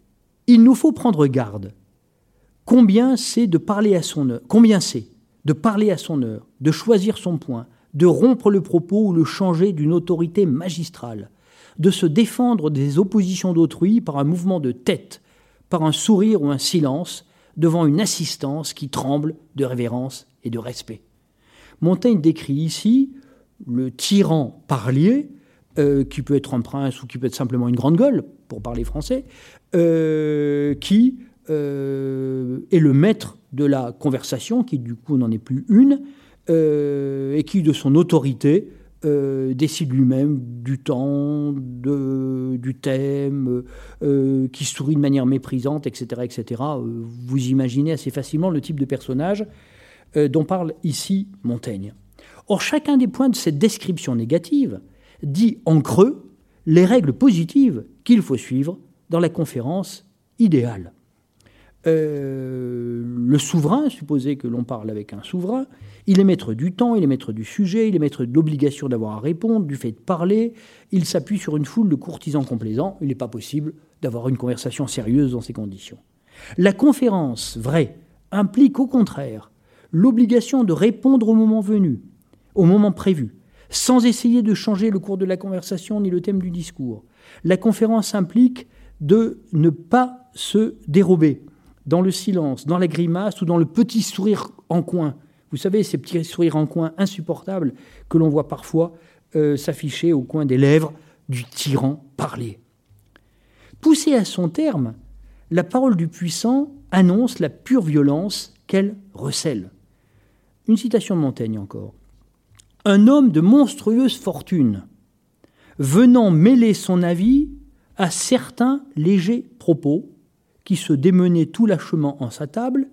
il nous faut prendre garde. Combien c'est de parler à son heure Combien c'est de parler à son heure, de choisir son point, de rompre le propos ou le changer d'une autorité magistrale, de se défendre des oppositions d'autrui par un mouvement de tête, par un sourire ou un silence, devant une assistance qui tremble de révérence et de respect. Montaigne décrit ici le tyran parlier, euh, qui peut être un prince ou qui peut être simplement une grande gueule, pour parler français, euh, qui euh, est le maître de la conversation, qui du coup n'en est plus une, euh, et qui de son autorité décide lui-même du temps, du thème, qui sourit de manière méprisante, etc. etc. vous imaginez assez facilement le type de personnage dont parle ici Montaigne. Or, chacun des points de cette description négative dit en creux les règles positives qu'il faut suivre dans la conférence idéale. Euh, le souverain, supposé que l'on parle avec un souverain, il est maître du temps, il est maître du sujet, il est maître de l'obligation d'avoir à répondre, du fait de parler, il s'appuie sur une foule de courtisans complaisants, il n'est pas possible d'avoir une conversation sérieuse dans ces conditions. La conférence vraie implique au contraire l'obligation de répondre au moment venu, au moment prévu, sans essayer de changer le cours de la conversation ni le thème du discours. La conférence implique de ne pas se dérober dans le silence, dans la grimace ou dans le petit sourire en coin. Vous savez, ces petits sourires en coin insupportables que l'on voit parfois euh, s'afficher au coin des lèvres du tyran parler. Poussée à son terme, la parole du puissant annonce la pure violence qu'elle recèle. Une citation de Montaigne encore. Un homme de monstrueuse fortune, venant mêler son avis à certains légers propos qui se démenaient tout lâchement en sa table,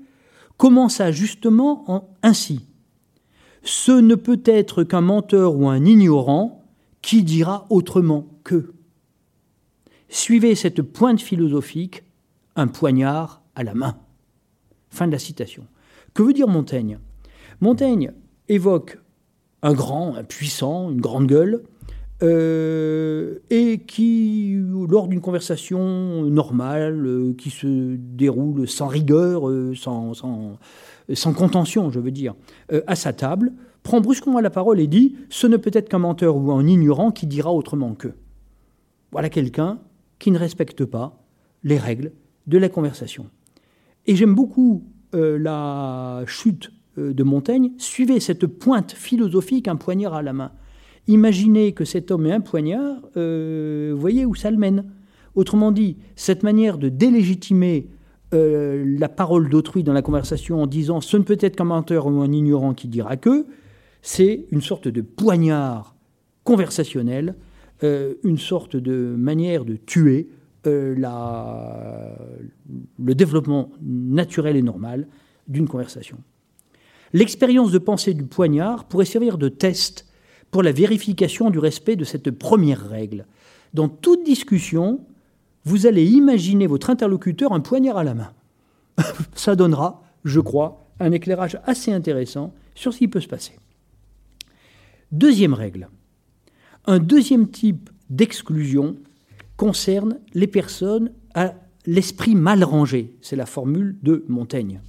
commença justement en ainsi. Ce ne peut être qu'un menteur ou un ignorant qui dira autrement que. Suivez cette pointe philosophique, un poignard à la main. Fin de la citation. Que veut dire Montaigne? Montaigne évoque un grand, un puissant, une grande gueule, euh, et qui, lors d'une conversation normale, euh, qui se déroule sans rigueur, euh, sans, sans, contention, je veux dire, à sa table, prend brusquement la parole et dit Ce ne peut être qu'un menteur ou un ignorant qui dira autrement que. Voilà quelqu'un qui ne respecte pas les règles de la conversation. Et j'aime beaucoup la chute de Montaigne. Suivez cette pointe philosophique, un poignard à la main. Imaginez que cet homme ait un poignard, euh, voyez où ça le mène. Autrement dit, cette manière de délégitimer euh, la parole d'autrui dans la conversation en disant ce ne peut être qu'un menteur ou un ignorant qui dira que, c'est une sorte de poignard conversationnel, euh, une sorte de manière de tuer la, le développement naturel et normal d'une conversation. L'expérience de pensée du poignard pourrait servir de test pour la vérification du respect de cette première règle, Dans toute discussion, vous allez imaginer votre interlocuteur un poignard à la main. Ça donnera, je crois, un éclairage assez intéressant sur ce qui peut se passer. Deuxième règle. Un deuxième type d'exclusion concerne les personnes à l'esprit mal rangé. C'est la formule de Montaigne.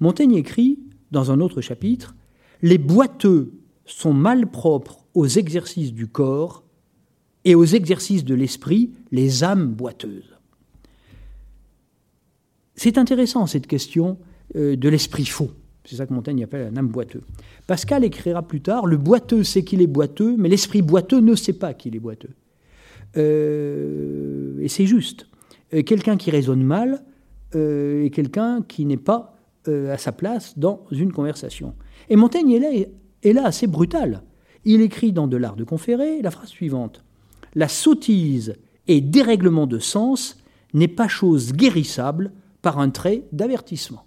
Montaigne écrit dans un autre chapitre Les boiteux sont mal propres aux exercices du corps et aux exercices de l'esprit, les âmes boiteuses. C'est intéressant cette question euh, de l'esprit faux. C'est ça que Montaigne appelle un âme boiteux. Pascal écrira plus tard Le boiteux sait qu'il est boiteux, mais l'esprit boiteux ne sait pas qu'il est boiteux. Euh, et c'est juste. Euh, quelqu'un qui raisonne mal est quelqu'un qui n'est pas à sa place dans une conversation. Et Montaigne est là, est là assez brutal. Il écrit dans De l'art de conférer la phrase suivante La sottise et dérèglement de sens n'est pas chose guérissable par un trait d'avertissement.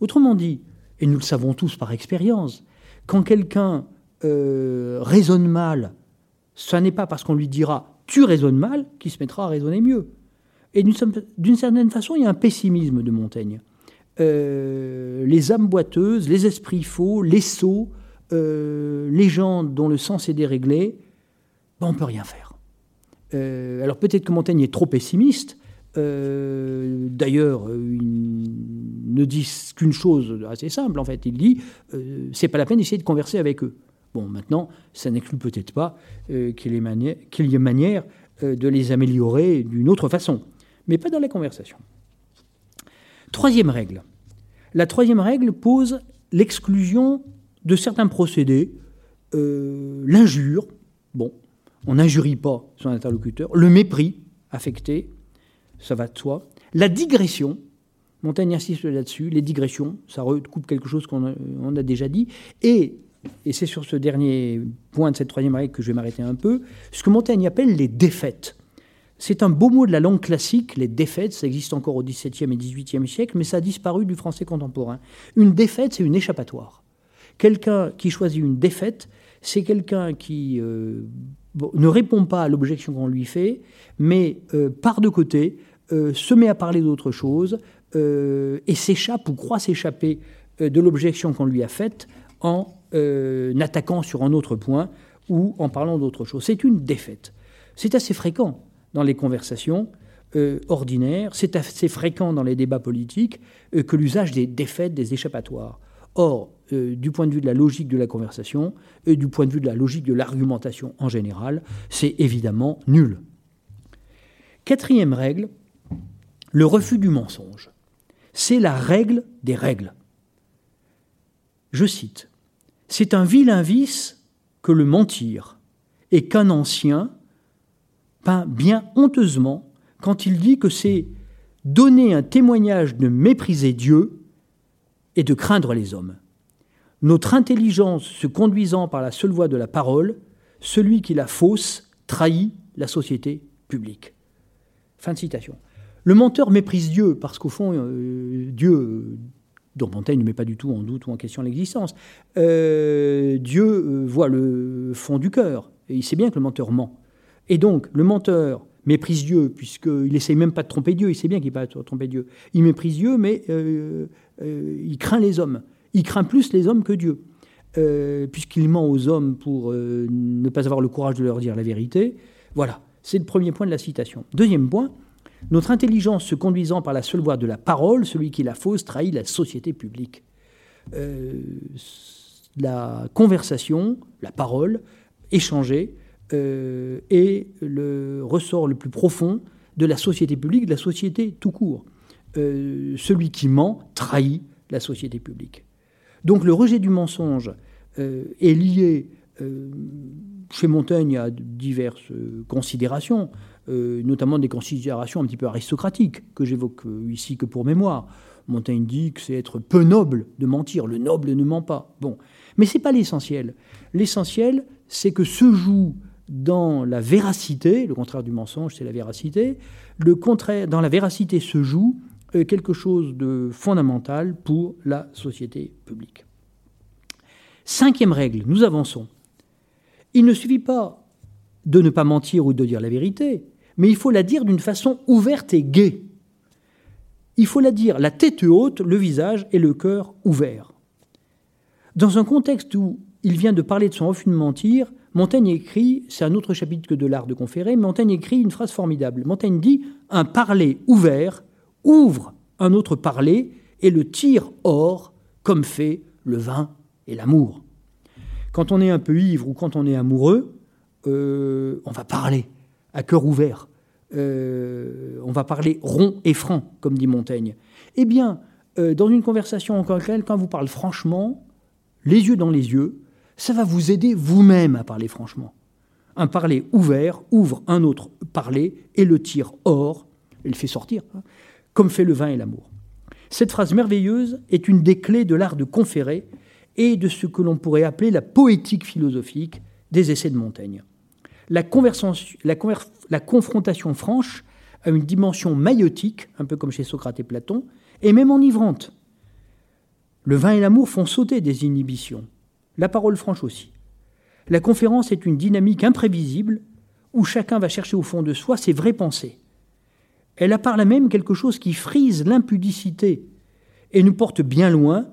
Autrement dit, et nous le savons tous par expérience, quand quelqu'un euh, raisonne mal, ce n'est pas parce qu'on lui dira tu raisonnes mal qu'il se mettra à raisonner mieux. Et d'une certaine façon, il y a un pessimisme de Montaigne. Euh, les âmes boiteuses, les esprits faux, les sots, euh, les gens dont le sens est déréglé, ben on ne peut rien faire. alors peut-être que Montaigne est trop pessimiste, euh, d'ailleurs, il ne dit qu'une chose assez simple, en fait. Il dit euh, c'est pas la peine d'essayer de converser avec eux. Bon, maintenant, ça n'exclut peut-être pas euh, qu'il y, ait manière de les améliorer d'une autre façon, mais pas dans la conversation. Troisième règle. La troisième règle pose l'exclusion de certains procédés, l'injure, bon, on n'injurie pas son interlocuteur, le mépris affecté, ça va de soi. La digression, Montaigne insiste là-dessus, les digressions, ça recoupe quelque chose qu'on a, déjà dit. Et, et c'est sur ce dernier point de cette troisième règle que je vais m'arrêter un peu, ce que Montaigne appelle les défaites. C'est un beau mot de la langue classique, les défaites, ça existe encore au XVIIe et XVIIIe siècle, mais ça a disparu du français contemporain. Une défaite, c'est une échappatoire. Quelqu'un qui choisit une défaite, c'est quelqu'un qui euh, ne répond pas à l'objection qu'on lui fait, mais euh, part de côté, euh, se met à parler d'autre chose euh, et s'échappe ou croit s'échapper euh, de l'objection qu'on lui a faite en attaquant sur un autre point ou en parlant d'autre chose. C'est une défaite. C'est assez fréquent dans les conversations ordinaires, c'est assez fréquent dans les débats politiques que l'usage des défaites, des échappatoires. Or, du point de vue de la logique de la conversation et du point de vue de la logique de l'argumentation en général, c'est évidemment nul. Quatrième règle, le refus du mensonge. C'est la règle des règles. Je cite C'est un vilain vice que le mentir, et qu'un ancien peint bien honteusement quand il dit que c'est donner un témoignage de mépriser Dieu et de craindre les hommes. Notre intelligence se conduisant par la seule voie de la parole, celui qui la fausse trahit la société publique. Fin de citation. Le menteur méprise Dieu, parce qu'au fond, euh, Dieu, dont Montaigne ne met pas du tout en doute ou en question l'existence, euh, Dieu euh, voit le fond du cœur, et il sait bien que le menteur ment. Et donc, le menteur méprise Dieu, puisqu'il n'essaye même pas de tromper Dieu, il sait bien qu'il ne va pas tromper Dieu. Il méprise Dieu, mais il craint les hommes. Il craint plus les hommes que Dieu. puisqu'il ment aux hommes pour ne pas avoir le courage de leur dire la vérité. Voilà, c'est le premier point de la citation. Deuxième point, notre intelligence se conduisant par la seule voie de la parole, celui qui la fausse trahit la société publique. Euh, la conversation, la parole, échangée, euh, est le ressort le plus profond de la société publique, de la société tout court. Euh, celui qui ment trahit la société publique. Donc le rejet du mensonge est lié chez Montaigne à diverses considérations. Euh, notamment des considérations un petit peu aristocratiques que j'évoque euh, ici que pour mémoire. Montaigne dit que c'est être peu noble de mentir. Le noble ne ment pas. Bon, mais c'est pas l'essentiel. L'essentiel, c'est que se joue dans la véracité, le contraire du mensonge, c'est la véracité. Le contraire, dans la véracité se joue euh, quelque chose de fondamental pour la société publique. Cinquième règle, nous avançons. Il ne suffit pas de ne pas mentir ou de dire la vérité, mais il faut la dire d'une façon ouverte et gaie. Il faut la dire la tête haute, le visage et le cœur ouverts. Dans un contexte où il vient de parler de son refus de mentir, Montaigne écrit, c'est un autre chapitre que de l'art de conférer, Montaigne écrit une phrase formidable. Montaigne dit Un parler ouvert ouvre un autre parler et le tire hors, comme fait le vin et l'amour. Quand on est un peu ivre ou quand on est amoureux, euh, on va parler à cœur ouvert. Euh, on va parler rond et franc, comme dit Montaigne. Eh bien, euh, dans une conversation encore laquelle, quand vous parlez franchement, les yeux dans les yeux, ça va vous aider vous-même à parler franchement. Un parler ouvert ouvre un autre parler et le tire hors, et le fait sortir, hein, comme fait le vin et l'amour. Cette phrase merveilleuse est une des clés de l'art de conférer et de ce que l'on pourrait appeler la poétique philosophique des essais de Montaigne. La, confrontation franche a une dimension maïotique, un peu comme chez Socrate et Platon, et même enivrante. Le vin et l'amour font sauter des inhibitions, la parole franche aussi. La conférence est une dynamique imprévisible où chacun va chercher au fond de soi ses vraies pensées. Elle a par là même quelque chose qui frise l'impudicité et nous porte bien loin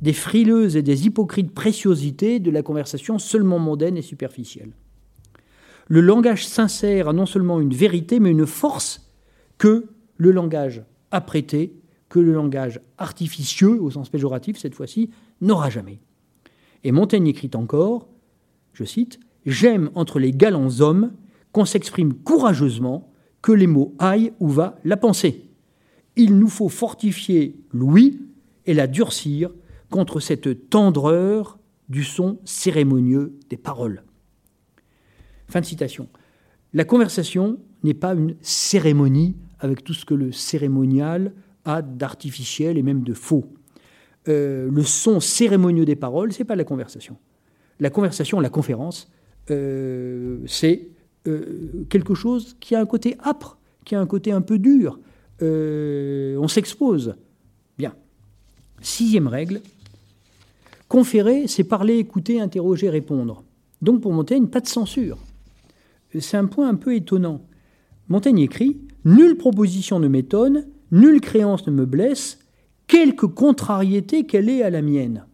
des frileuses et des hypocrites préciosités de la conversation seulement mondaine et superficielle. Le langage sincère a non seulement une vérité, mais une force que le langage apprêté, que le langage artificieux, au sens péjoratif cette fois-ci, n'aura jamais. Et Montaigne écrit encore, je cite, J'aime entre les galants hommes qu'on s'exprime courageusement, que les mots aillent où va la pensée. Il nous faut fortifier l'ouïe et la durcir contre cette tendreur du son cérémonieux des paroles. Fin de citation. La conversation n'est pas une cérémonie avec tout ce que le cérémonial a d'artificiel et même de faux. Euh, le son cérémonieux des paroles, c'est pas la conversation. La conversation, la conférence, euh, c'est euh, quelque chose qui a un côté âpre, qui a un côté un peu dur. on s'expose. Bien. Sixième règle, conférer, c'est parler, écouter, interroger, répondre. Donc pour Montaigne, pas de censure c'est un point un peu étonnant. Montaigne écrit Nulle proposition ne m'étonne, nulle créance ne me blesse, quelque contrariété qu'elle est à la mienne.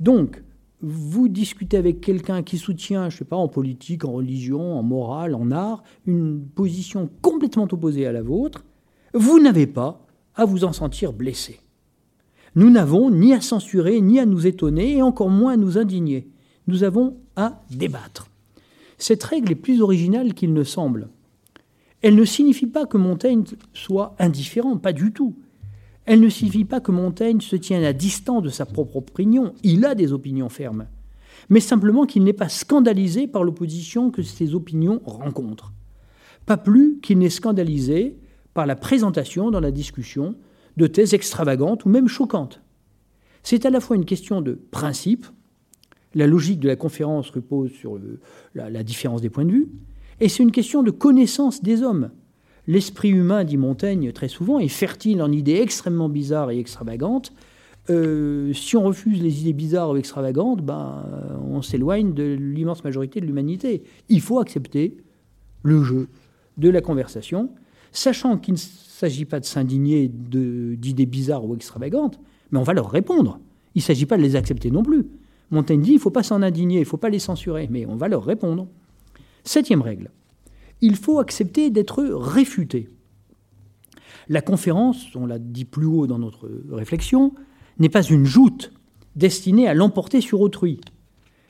Donc, vous discutez avec quelqu'un qui soutient, je ne sais pas, en politique, en religion, en morale, en art, une position complètement opposée à la vôtre, vous n'avez pas à vous en sentir blessé. Nous n'avons ni à censurer, ni à nous étonner, et encore moins à nous indigner. Nous avons à débattre. Cette règle est plus originale qu'il ne semble. Elle ne signifie pas que Montaigne soit indifférent, pas du tout. Elle ne signifie pas que Montaigne se tienne à distance de sa propre opinion, il a des opinions fermes, mais simplement qu'il n'est pas scandalisé par l'opposition que ses opinions rencontrent. Pas plus qu'il n'est scandalisé par la présentation dans la discussion de thèses extravagantes ou même choquantes. C'est à la fois une question de principe, la logique de la conférence repose sur la, différence des points de vue, et c'est une question de connaissance des hommes. L'esprit humain, dit Montaigne très souvent, est fertile en idées extrêmement bizarres et extravagantes. Euh, si on refuse les idées bizarres ou extravagantes, ben, on s'éloigne de l'immense majorité de l'humanité. Il faut accepter le jeu de la conversation, sachant qu'il ne s'agit pas de s'indigner d'idées bizarres ou extravagantes, mais on va leur répondre. Il ne s'agit pas de les accepter non plus. Montaigne dit il ne faut pas s'en indigner, il ne faut pas les censurer, mais on va leur répondre. Septième règle, il faut accepter d'être réfuté. La conférence, on l'a dit plus haut dans notre réflexion, n'est pas une joute destinée à l'emporter sur autrui,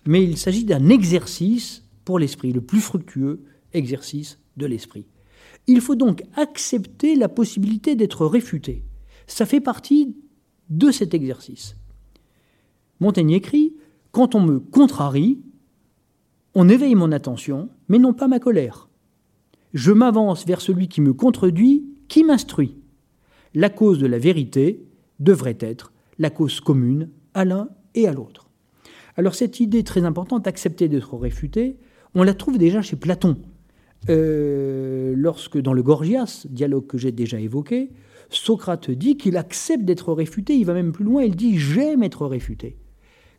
mais il s'agit d'un exercice pour l'esprit, le plus fructueux exercice de l'esprit. Il faut donc accepter la possibilité d'être réfuté. Ça fait partie de cet exercice. Montaigne écrit quand on me contrarie, on éveille mon attention, mais non pas ma colère. Je m'avance vers celui qui me contredit, qui m'instruit. La cause de la vérité devrait être la cause commune à l'un et à l'autre. Alors cette idée très importante, d'accepter d'être réfuté, on la trouve déjà chez Platon. Euh, lorsque dans le Gorgias, dialogue que j'ai déjà évoqué, Socrate dit qu'il accepte d'être réfuté, il va même plus loin, il dit j'aime être réfuté.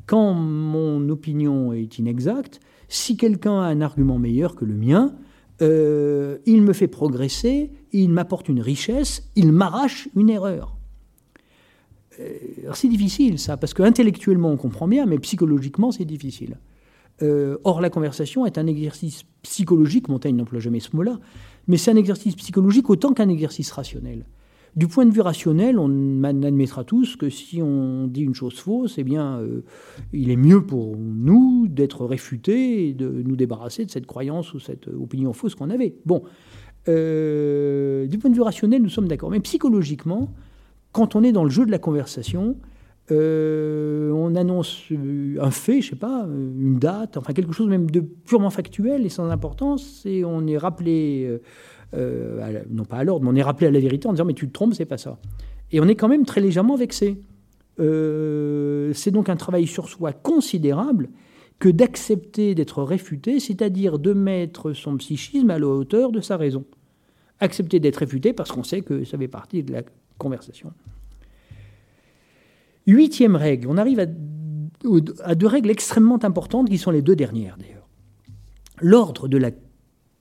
quand mon opinion est inexacte, si quelqu'un a un argument meilleur que le mien, euh, il me fait progresser, il m'apporte une richesse, il m'arrache une erreur. Euh, c'est difficile ça, parce qu'intellectuellement on comprend bien, mais psychologiquement c'est difficile. Euh, or, la conversation est un exercice psychologique, Montaigne n'emploie jamais ce mot-là, mais c'est un exercice psychologique autant qu'un exercice rationnel. Du point de vue rationnel, on admettra tous que si on dit une chose fausse, eh bien, euh, il est mieux pour nous d'être réfutés et de nous débarrasser de cette croyance ou cette opinion fausse qu'on avait. Bon, euh, du point de vue rationnel, nous sommes d'accord. Mais psychologiquement, quand on est dans le jeu de la conversation, euh, on annonce un fait, je sais pas, une date, enfin quelque chose même de purement factuel et sans importance, et on est rappelé euh, non pas à l'ordre, mais on est rappelé à la vérité en disant mais tu te trompes, c'est pas ça. Et on est quand même très légèrement vexé. Euh, c'est donc un travail sur soi considérable que d'accepter d'être réfuté, c'est-à-dire de mettre son psychisme à la hauteur de sa raison. Accepter d'être réfuté parce qu'on sait que ça fait partie de la conversation. Huitième règle, on arrive à, à deux règles extrêmement importantes qui sont les deux dernières d'ailleurs. L'ordre de la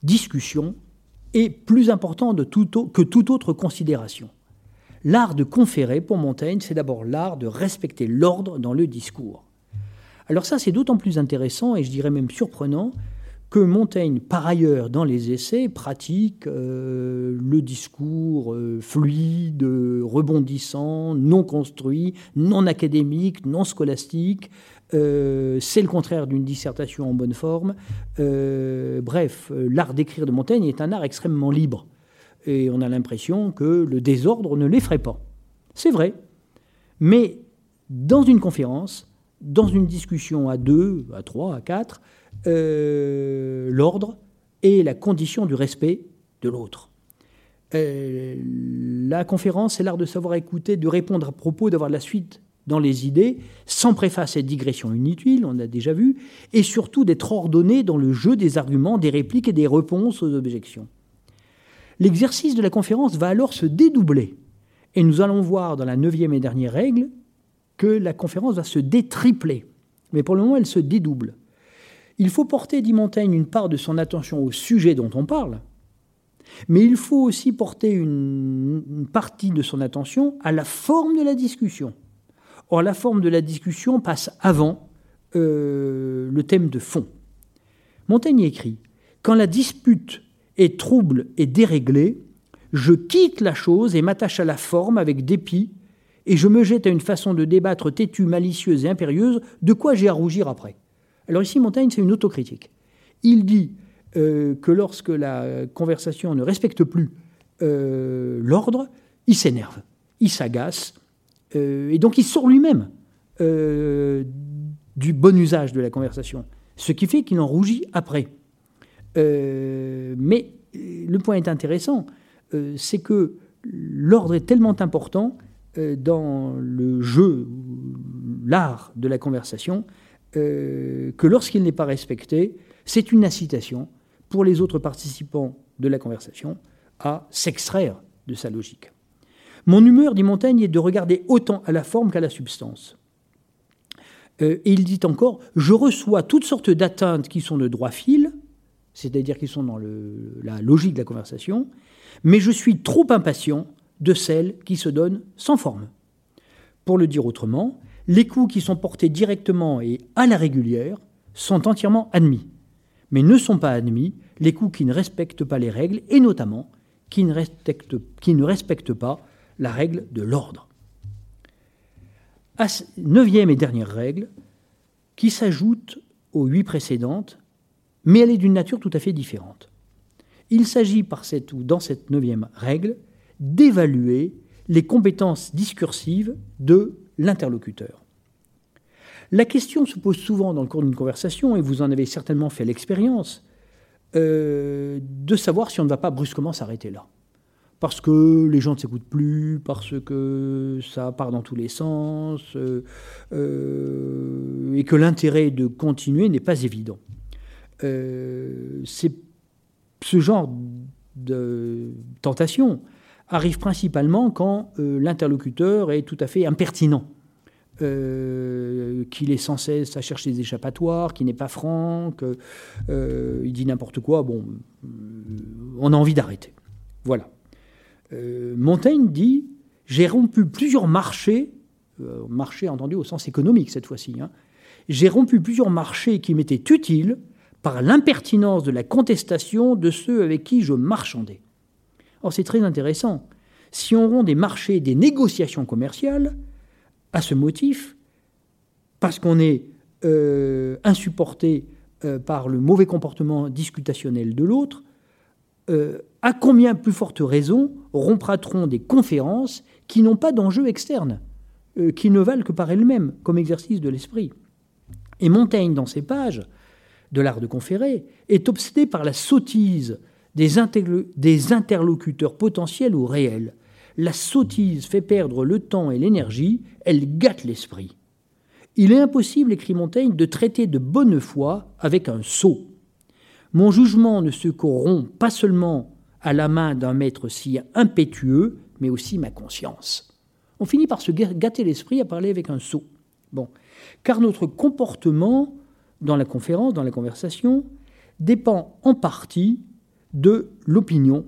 discussion est plus important que toute autre considération. L'art de conférer, pour Montaigne, c'est d'abord l'art de respecter l'ordre dans le discours. Alors ça, c'est d'autant plus intéressant, et je dirais même surprenant, que Montaigne, par ailleurs, dans les essais, pratique euh, le discours euh, fluide, rebondissant, non construit, non académique, non scolastique, euh, c'est le contraire d'une dissertation en bonne forme. Euh, bref, euh, l'art d'écrire de Montaigne est un art extrêmement libre. Et on a l'impression que le désordre ne l'effraie pas. C'est vrai. Mais dans une conférence, dans une discussion à deux, à trois, à quatre, l'ordre est la condition du respect de l'autre. la conférence, c'est l'art de savoir écouter, de répondre à propos, d'avoir la suite dans les idées, sans préface et digression inutile, on a déjà vu, et surtout d'être ordonné dans le jeu des arguments, des répliques et des réponses aux objections. L'exercice de la conférence va alors se dédoubler, et nous allons voir dans la neuvième et dernière règle que la conférence va se détripler, mais pour le moment elle se dédouble. Il faut porter, dit Montaigne, une part de son attention au sujet dont on parle, mais il faut aussi porter une partie de son attention à la forme de la discussion. Or, la forme de la discussion passe avant euh, le thème de fond. Montaigne écrit Quand la dispute est trouble et déréglée, je quitte la chose et m'attache à la forme avec dépit, et je me jette à une façon de débattre têtue, malicieuse et impérieuse, de quoi j'ai à rougir après. Alors ici, Montaigne, c'est une autocritique. Il dit euh, que lorsque la conversation ne respecte plus euh, l'ordre, il s'énerve, il s'agace, et donc il sort lui-même euh, du bon usage de la conversation, ce qui fait qu'il en rougit après. Euh, mais le point est intéressant, c'est que l'ordre est tellement important dans le jeu, l'art de la conversation, que lorsqu'il n'est pas respecté, c'est une incitation pour les autres participants de la conversation à s'extraire de sa logique. Mon humeur, dit Montaigne, est de regarder autant à la forme qu'à la substance. Euh, et il dit encore Je reçois toutes sortes d'atteintes qui sont de droit fil, c'est-à-dire qui sont dans la logique de la conversation, mais je suis trop impatient de celles qui se donnent sans forme. Pour le dire autrement, les coups qui sont portés directement et à la régulière sont entièrement admis, mais ne sont pas admis les coups qui ne respectent pas les règles et notamment qui ne respectent, qui ne respectent pas la règle de l'ordre. Neuvième et dernière règle, qui s'ajoute aux huit précédentes, mais elle est d'une nature tout à fait différente. Il s'agit par cette ou dans cette neuvième règle d'évaluer les compétences discursives de l'interlocuteur. La question se pose souvent dans le cours d'une conversation, et vous en avez certainement fait l'expérience, euh, de savoir si on ne va pas brusquement s'arrêter là parce que les gens ne s'écoutent plus, parce que ça part dans tous les sens, euh, euh, et que l'intérêt de continuer n'est pas évident. Euh, ce genre de tentation arrive principalement quand l'interlocuteur est tout à fait impertinent, qu'il est sans cesse à chercher des échappatoires, qu'il n'est pas franc, qu'il dit n'importe quoi. Bon, on a envie d'arrêter. Voilà. Montaigne dit J'ai rompu plusieurs marchés, marchés entendu au sens économique cette fois-ci, hein. j'ai rompu plusieurs marchés qui m'étaient utiles par l'impertinence de la contestation de ceux avec qui je marchandais. Or, c'est très intéressant. Si on rompt des marchés, des négociations commerciales, à ce motif, parce qu'on est euh, insupporté euh, par le mauvais comportement discutationnel de l'autre, euh, à combien plus forte raison rompra-t-on des conférences qui n'ont pas d'enjeu externe, qui ne valent que par elles-mêmes, comme exercice de l'esprit? Et Montaigne, dans ses pages de l'art de conférer, est obsédé par la sottise des, des interlocuteurs potentiels ou réels. La sottise fait perdre le temps et l'énergie, elle gâte l'esprit. Il est impossible, écrit Montaigne, de traiter de bonne foi avec un sot. Mon jugement ne se corrompt pas seulement à la main d'un maître si impétueux, mais aussi ma conscience. On finit par se gâter l'esprit à parler avec un sot. Bon. Car notre comportement dans la conférence, dans la conversation, dépend en partie de l'opinion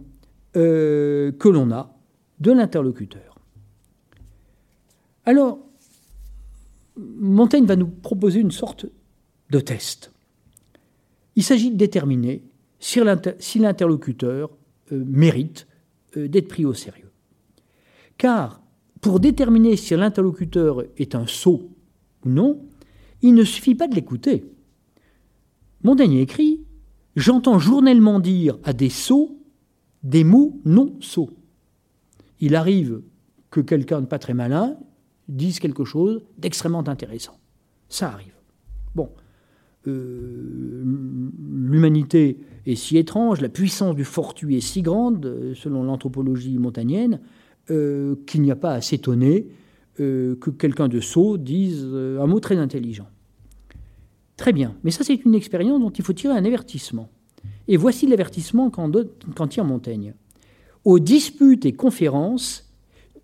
euh, que l'on a de l'interlocuteur. Alors, Montaigne va nous proposer une sorte de test. Il s'agit de déterminer si l'interlocuteur mérite euh, d'être pris au sérieux. Car pour déterminer si l'interlocuteur est un sot ou non, il ne suffit pas de l'écouter. Montaigne écrit J'entends journellement dire à des sots des mots non sots. Il arrive que quelqu'un de pas très malin dise quelque chose d'extrêmement intéressant. Ça arrive. Bon, euh, l'humanité est si étrange, la puissance du fortuit est si grande, euh, selon l'anthropologie montagnenne, euh, qu'il n'y a pas à s'étonner que quelqu'un de sot dise un mot très intelligent. Très bien, mais ça c'est une expérience dont il faut tirer un avertissement. Et voici l'avertissement qu'en tire Montaigne. Aux disputes et conférences,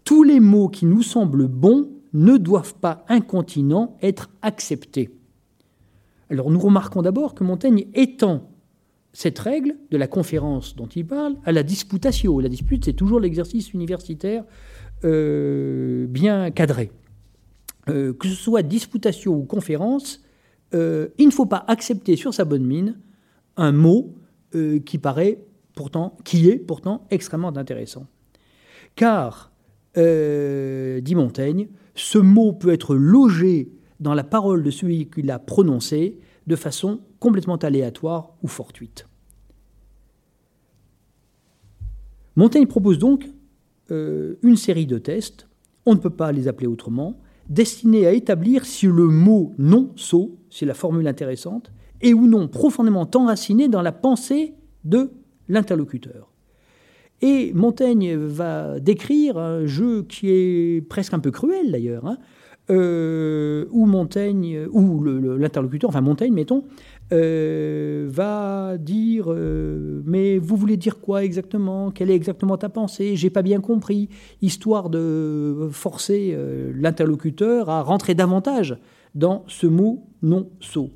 tous les mots qui nous semblent bons ne doivent pas incontinent être acceptés. Alors nous remarquons d'abord que Montaigne étend cette règle de la conférence dont il parle à la disputatio. La dispute, c'est toujours l'exercice universitaire euh, bien cadré. Euh, que ce soit disputatio ou conférence, euh, il ne faut pas accepter sur sa bonne mine un mot qui paraît pourtant, qui est pourtant extrêmement intéressant. Car, dit Montaigne, ce mot peut être logé dans la parole de celui qui l'a prononcé de façon complètement aléatoire ou fortuite. Montaigne propose donc une série de tests, on ne peut pas les appeler autrement, destinés à établir si le mot non sot c'est la formule intéressante, et ou non profondément enraciné dans la pensée de l'interlocuteur. Et Montaigne va décrire un jeu qui est presque un peu cruel d'ailleurs, hein, euh, où Montaigne, ou l'interlocuteur, enfin Montaigne, mettons, euh, va dire euh, Mais vous voulez dire quoi exactement? Quelle est exactement ta pensée? J'ai pas bien compris, histoire de forcer l'interlocuteur à rentrer davantage dans ce mot non sot.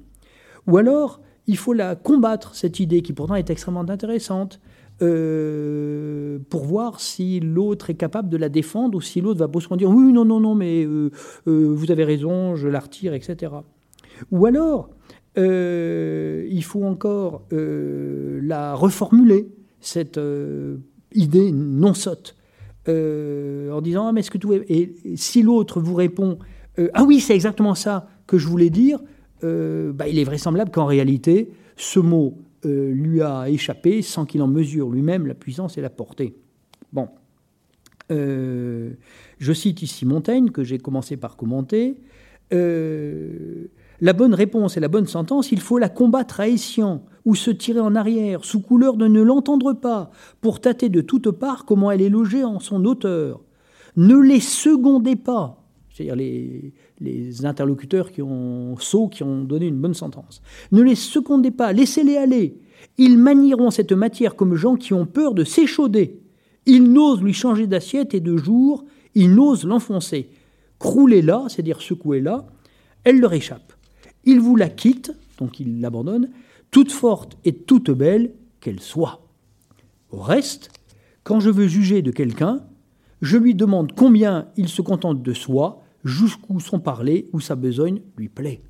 Ou alors, il faut la combattre, cette idée qui pourtant est extrêmement intéressante, euh, pour voir si l'autre est capable de la défendre ou si l'autre va brusquement dire oui, non, non, non, mais euh, euh, vous avez raison, je la retire, etc. Ou alors, il faut encore la reformuler, cette idée non sotte, en disant ah, mais est-ce que tout est... Et si l'autre vous répond ah oui, c'est exactement ça que je voulais dire, euh, bah, il est vraisemblable qu'en réalité, ce mot euh, lui a échappé sans qu'il en mesure lui-même la puissance et la portée. Bon. Euh, je cite ici Montaigne, que j'ai commencé par commenter. La bonne réponse et la bonne sentence, il faut la combattre à escient ou se tirer en arrière, sous couleur de ne l'entendre pas, pour tâter de toutes parts comment elle est logée en son auteur. Ne les secondez pas, c'est-à-dire les, interlocuteurs qui ont saut, qui ont donné une bonne sentence. Ne les secondez pas, laissez-les aller. Ils manieront cette matière comme gens qui ont peur de s'échauder. Ils n'osent lui changer d'assiette et de jour, ils n'osent l'enfoncer. Croulez-la, c'est-à-dire secouez-la, Elle leur échappe. Il vous la quitte, donc il l'abandonne, toute forte et toute belle qu'elle soit. Au reste, quand je veux juger de quelqu'un, je lui demande combien il se contente de soi, jusqu'où son parler ou sa besogne lui plaît.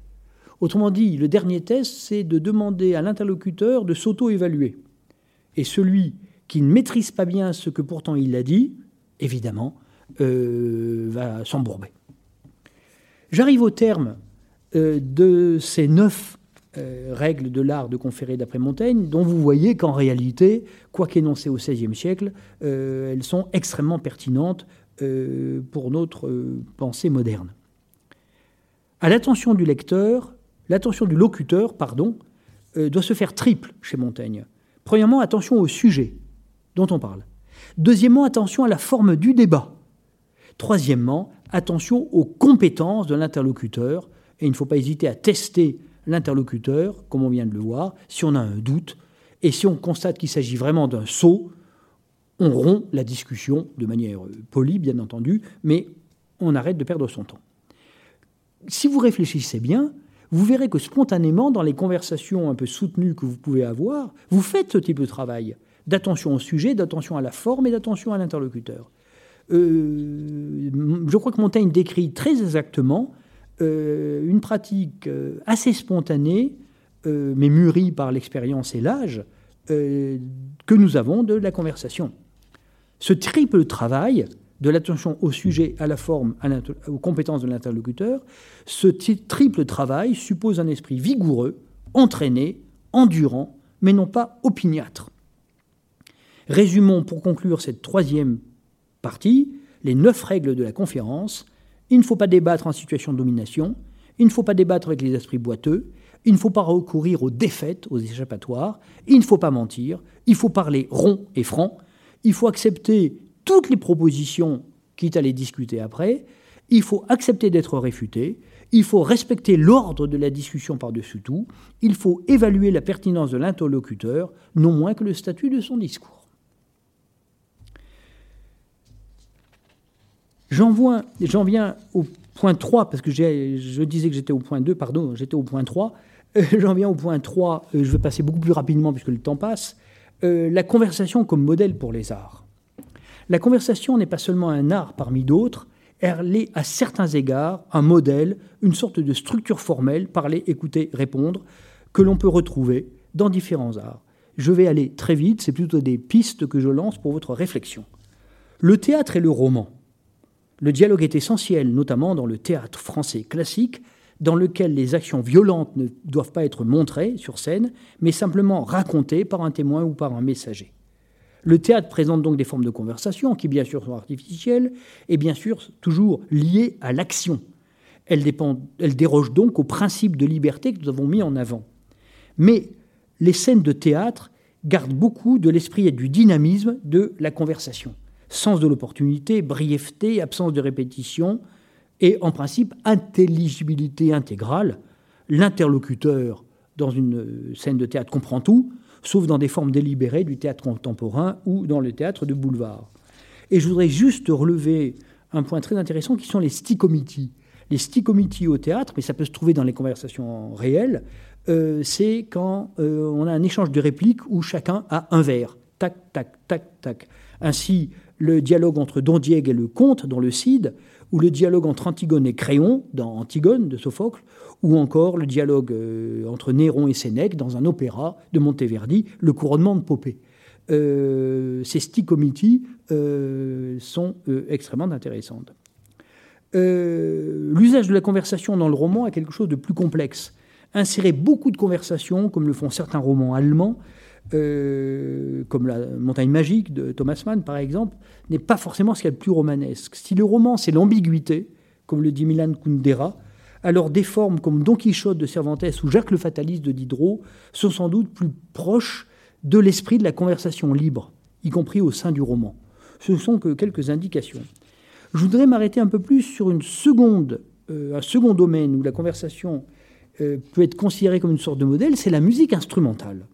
Autrement dit, le dernier test, c'est de demander à l'interlocuteur de s'auto-évaluer. Et celui qui ne maîtrise pas bien ce que pourtant il a dit, évidemment, euh, va s'embourber. J'arrive au terme euh, de ces neuf euh, règles de l'art de conférer d'après Montaigne, dont vous voyez qu'en réalité, quoi qu'énoncées au XVIe siècle, elles sont extrêmement pertinentes pour notre pensée moderne. À l'attention du lecteur, l'attention du locuteur, pardon, euh, doit se faire triple chez Montaigne. Premièrement, attention au sujet dont on parle. Deuxièmement, attention à la forme du débat. Troisièmement, attention aux compétences de l'interlocuteur. Et il ne faut pas hésiter à tester l'interlocuteur, comme on vient de le voir, si on a un doute. Et si on constate qu'il s'agit vraiment d'un saut, on rompt la discussion de manière euh, polie, bien entendu, mais on arrête de perdre son temps. Si vous réfléchissez bien, vous verrez que spontanément, dans les conversations un peu soutenues que vous pouvez avoir, vous faites ce type de travail d'attention au sujet, d'attention à la forme et d'attention à l'interlocuteur. Euh, je crois que Montaigne décrit très exactement euh, une pratique euh, assez spontanée, mais mûrie par l'expérience et l'âge, que nous avons de la conversation. Ce triple travail, de l'attention au sujet, à la forme, aux compétences de l'interlocuteur, ce triple travail suppose un esprit vigoureux, entraîné, endurant, mais non pas opiniâtre. Résumons pour conclure cette troisième partie les neuf règles de la conférence. Il ne faut pas débattre en situation de domination, il ne faut pas débattre avec les esprits boiteux, il ne faut pas recourir aux défaites, aux échappatoires, il ne faut pas mentir, il faut parler rond et franc, il faut accepter toutes les propositions, quitte à les discuter après, il faut accepter d'être réfuté, il faut respecter l'ordre de la discussion par-dessus tout, il faut évaluer la pertinence de l'interlocuteur, non moins que le statut de son discours. J'en viens au point 3, parce que je disais que j'étais au point 2, pardon, j'étais au point 3. Euh, j'en viens au point 3, euh, je vais passer beaucoup plus rapidement puisque le temps passe. Euh, la conversation comme modèle pour les arts. La conversation n'est pas seulement un art parmi d'autres, elle est à certains égards un modèle, une sorte de structure formelle, parler, écouter, répondre, que l'on peut retrouver dans différents arts. Je vais aller très vite, c'est plutôt des pistes que je lance pour votre réflexion. Le théâtre et le roman. Le dialogue est essentiel, notamment dans le théâtre français classique, dans lequel les actions violentes ne doivent pas être montrées sur scène, mais simplement racontées par un témoin ou par un messager. Le théâtre présente donc des formes de conversation qui, bien sûr, sont artificielles et bien sûr toujours liées à l'action. Elles, dérogent donc au principe de liberté que nous avons mis en avant. Mais les scènes de théâtre gardent beaucoup de l'esprit et du dynamisme de la conversation. Sens de l'opportunité, brièveté, absence de répétition et en principe intelligibilité intégrale. L'interlocuteur dans une scène de théâtre comprend tout, sauf dans des formes délibérées du théâtre contemporain ou dans le théâtre de boulevard. Et je voudrais juste relever un point très intéressant qui sont les sticomitis. Les sticomitis au théâtre, mais ça peut se trouver dans les conversations réelles, euh, c'est quand euh, on a un échange de répliques où chacun a un vers. Tac, tac, tac, tac. Ainsi, le dialogue entre Don Diego et le comte dans le Cid, ou le dialogue entre Antigone et Créon dans Antigone de Sophocle, ou encore le dialogue euh, entre Néron et Sénèque dans un opéra de Monteverdi, Le couronnement de Popée. Euh, ces sticomitis euh, sont extrêmement intéressantes. L'usage de la conversation dans le roman est quelque chose de plus complexe. Insérer beaucoup de conversations, comme le font certains romans allemands, comme La Montagne Magique de Thomas Mann par exemple, n'est pas forcément ce qu'il y a de plus romanesque. Si le roman c'est l'ambiguïté, comme le dit Milan Kundera, alors des formes comme Don Quichotte de Cervantes ou Jacques le Fataliste de Diderot sont sans doute plus proches de l'esprit de la conversation libre, y compris au sein du roman. Ce ne sont que quelques indications. Je voudrais m'arrêter un peu plus sur une seconde, euh, un second domaine où la conversation euh, peut être considérée comme une sorte de modèle, c'est la musique instrumentale.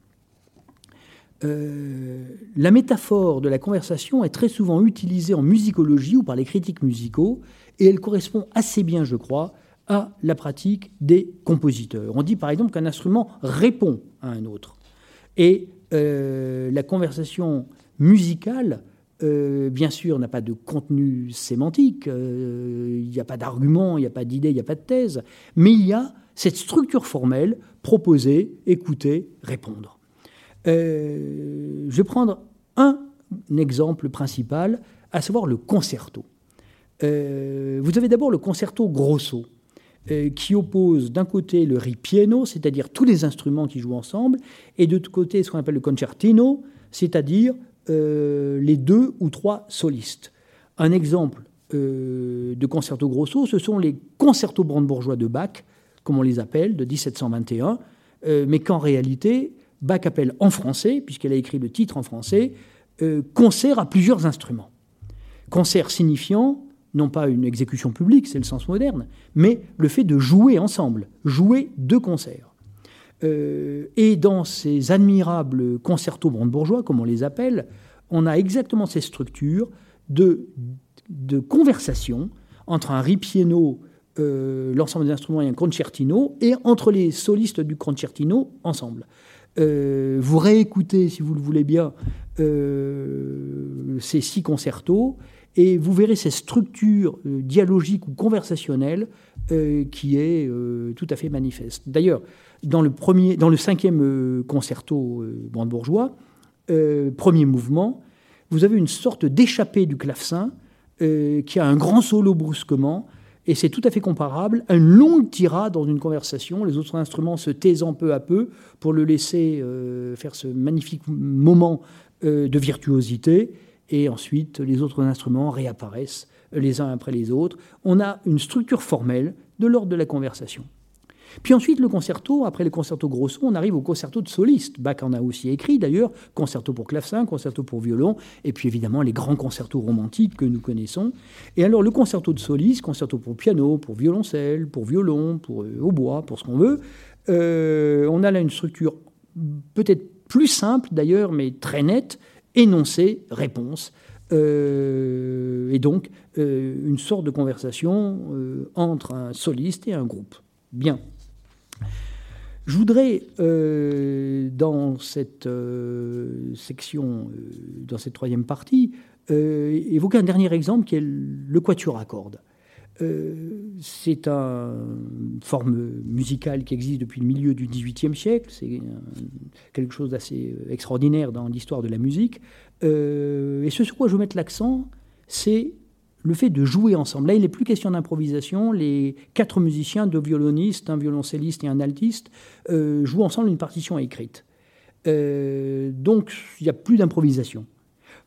Euh, la métaphore de la conversation est très souvent utilisée en musicologie ou par les critiques musicaux, et elle correspond assez bien, je crois, à la pratique des compositeurs. On dit par exemple qu'un instrument répond à un autre. Et euh, la conversation musicale, euh, bien sûr, n'a pas de contenu sémantique, il n'y a pas d'argument, il n'y a pas d'idée, il n'y a pas de thèse, mais il y a cette structure formelle, proposer, écouter, répondre. Je vais prendre un exemple principal, à savoir le concerto. vous avez d'abord le concerto grosso. Euh, qui oppose d'un côté le ripieno, c'est-à-dire tous les instruments qui jouent ensemble, et de l'autre côté ce qu'on appelle le concertino, c'est-à-dire euh, les deux ou trois solistes. Un exemple euh, de concerto grosso, ce sont les concertos brandebourgeois de Bach, comme on les appelle, de 1721, mais qu'en réalité, Bach appelle en français, puisqu'elle a écrit le titre en français, concert à plusieurs instruments. Concert signifiant non pas une exécution publique, c'est le sens moderne, mais le fait de jouer ensemble, jouer deux concerts. Euh, et dans ces admirables concertos brandebourgeois, comme on les appelle, on a exactement ces structures de, de conversation entre un ripieno, euh, l'ensemble des instruments et un concertino, et entre les solistes du concertino ensemble. Euh, vous réécoutez, si vous le voulez bien, ces six concertos, et vous verrez cette structure euh, dialogique ou conversationnelle euh, qui est euh, tout à fait manifeste. D'ailleurs, dans le, dans le cinquième concerto brandebourgeois, premier mouvement, vous avez une sorte d'échappée du clavecin qui a un grand solo brusquement, et c'est tout à fait comparable à une longue tirade dans une conversation, les autres instruments se taisant peu à peu pour le laisser faire ce magnifique moment de virtuosité et ensuite les autres instruments réapparaissent les uns après les autres. On a une structure formelle de l'ordre de la conversation. Puis ensuite, le concerto, après le concerto grosso, on arrive au concerto de soliste. Bach en a aussi écrit d'ailleurs, concerto pour clavecin, concerto pour violon, et puis évidemment les grands concertos romantiques que nous connaissons. Et alors le concerto de soliste, concerto pour piano, pour violoncelle, pour violon, pour euh, hautbois, pour ce qu'on veut, euh, on a là une structure peut-être plus simple d'ailleurs, mais très nette, énoncé, réponse. Euh, et donc euh, une sorte de conversation euh, entre un soliste et un groupe. Bien. Je voudrais, dans cette section, dans cette troisième partie, évoquer un dernier exemple qui est le quatuor à cordes. Euh, c'est une forme musicale qui existe depuis le milieu du XVIIIe siècle. C'est quelque chose d'assez euh, extraordinaire dans l'histoire de la musique. Euh, et ce sur quoi je veux mettre l'accent, c'est le fait de jouer ensemble. Là, il n'est plus question d'improvisation. Les quatre musiciens, deux violonistes, un violoncelliste et un altiste, jouent ensemble une partition écrite. donc, il n'y a plus d'improvisation.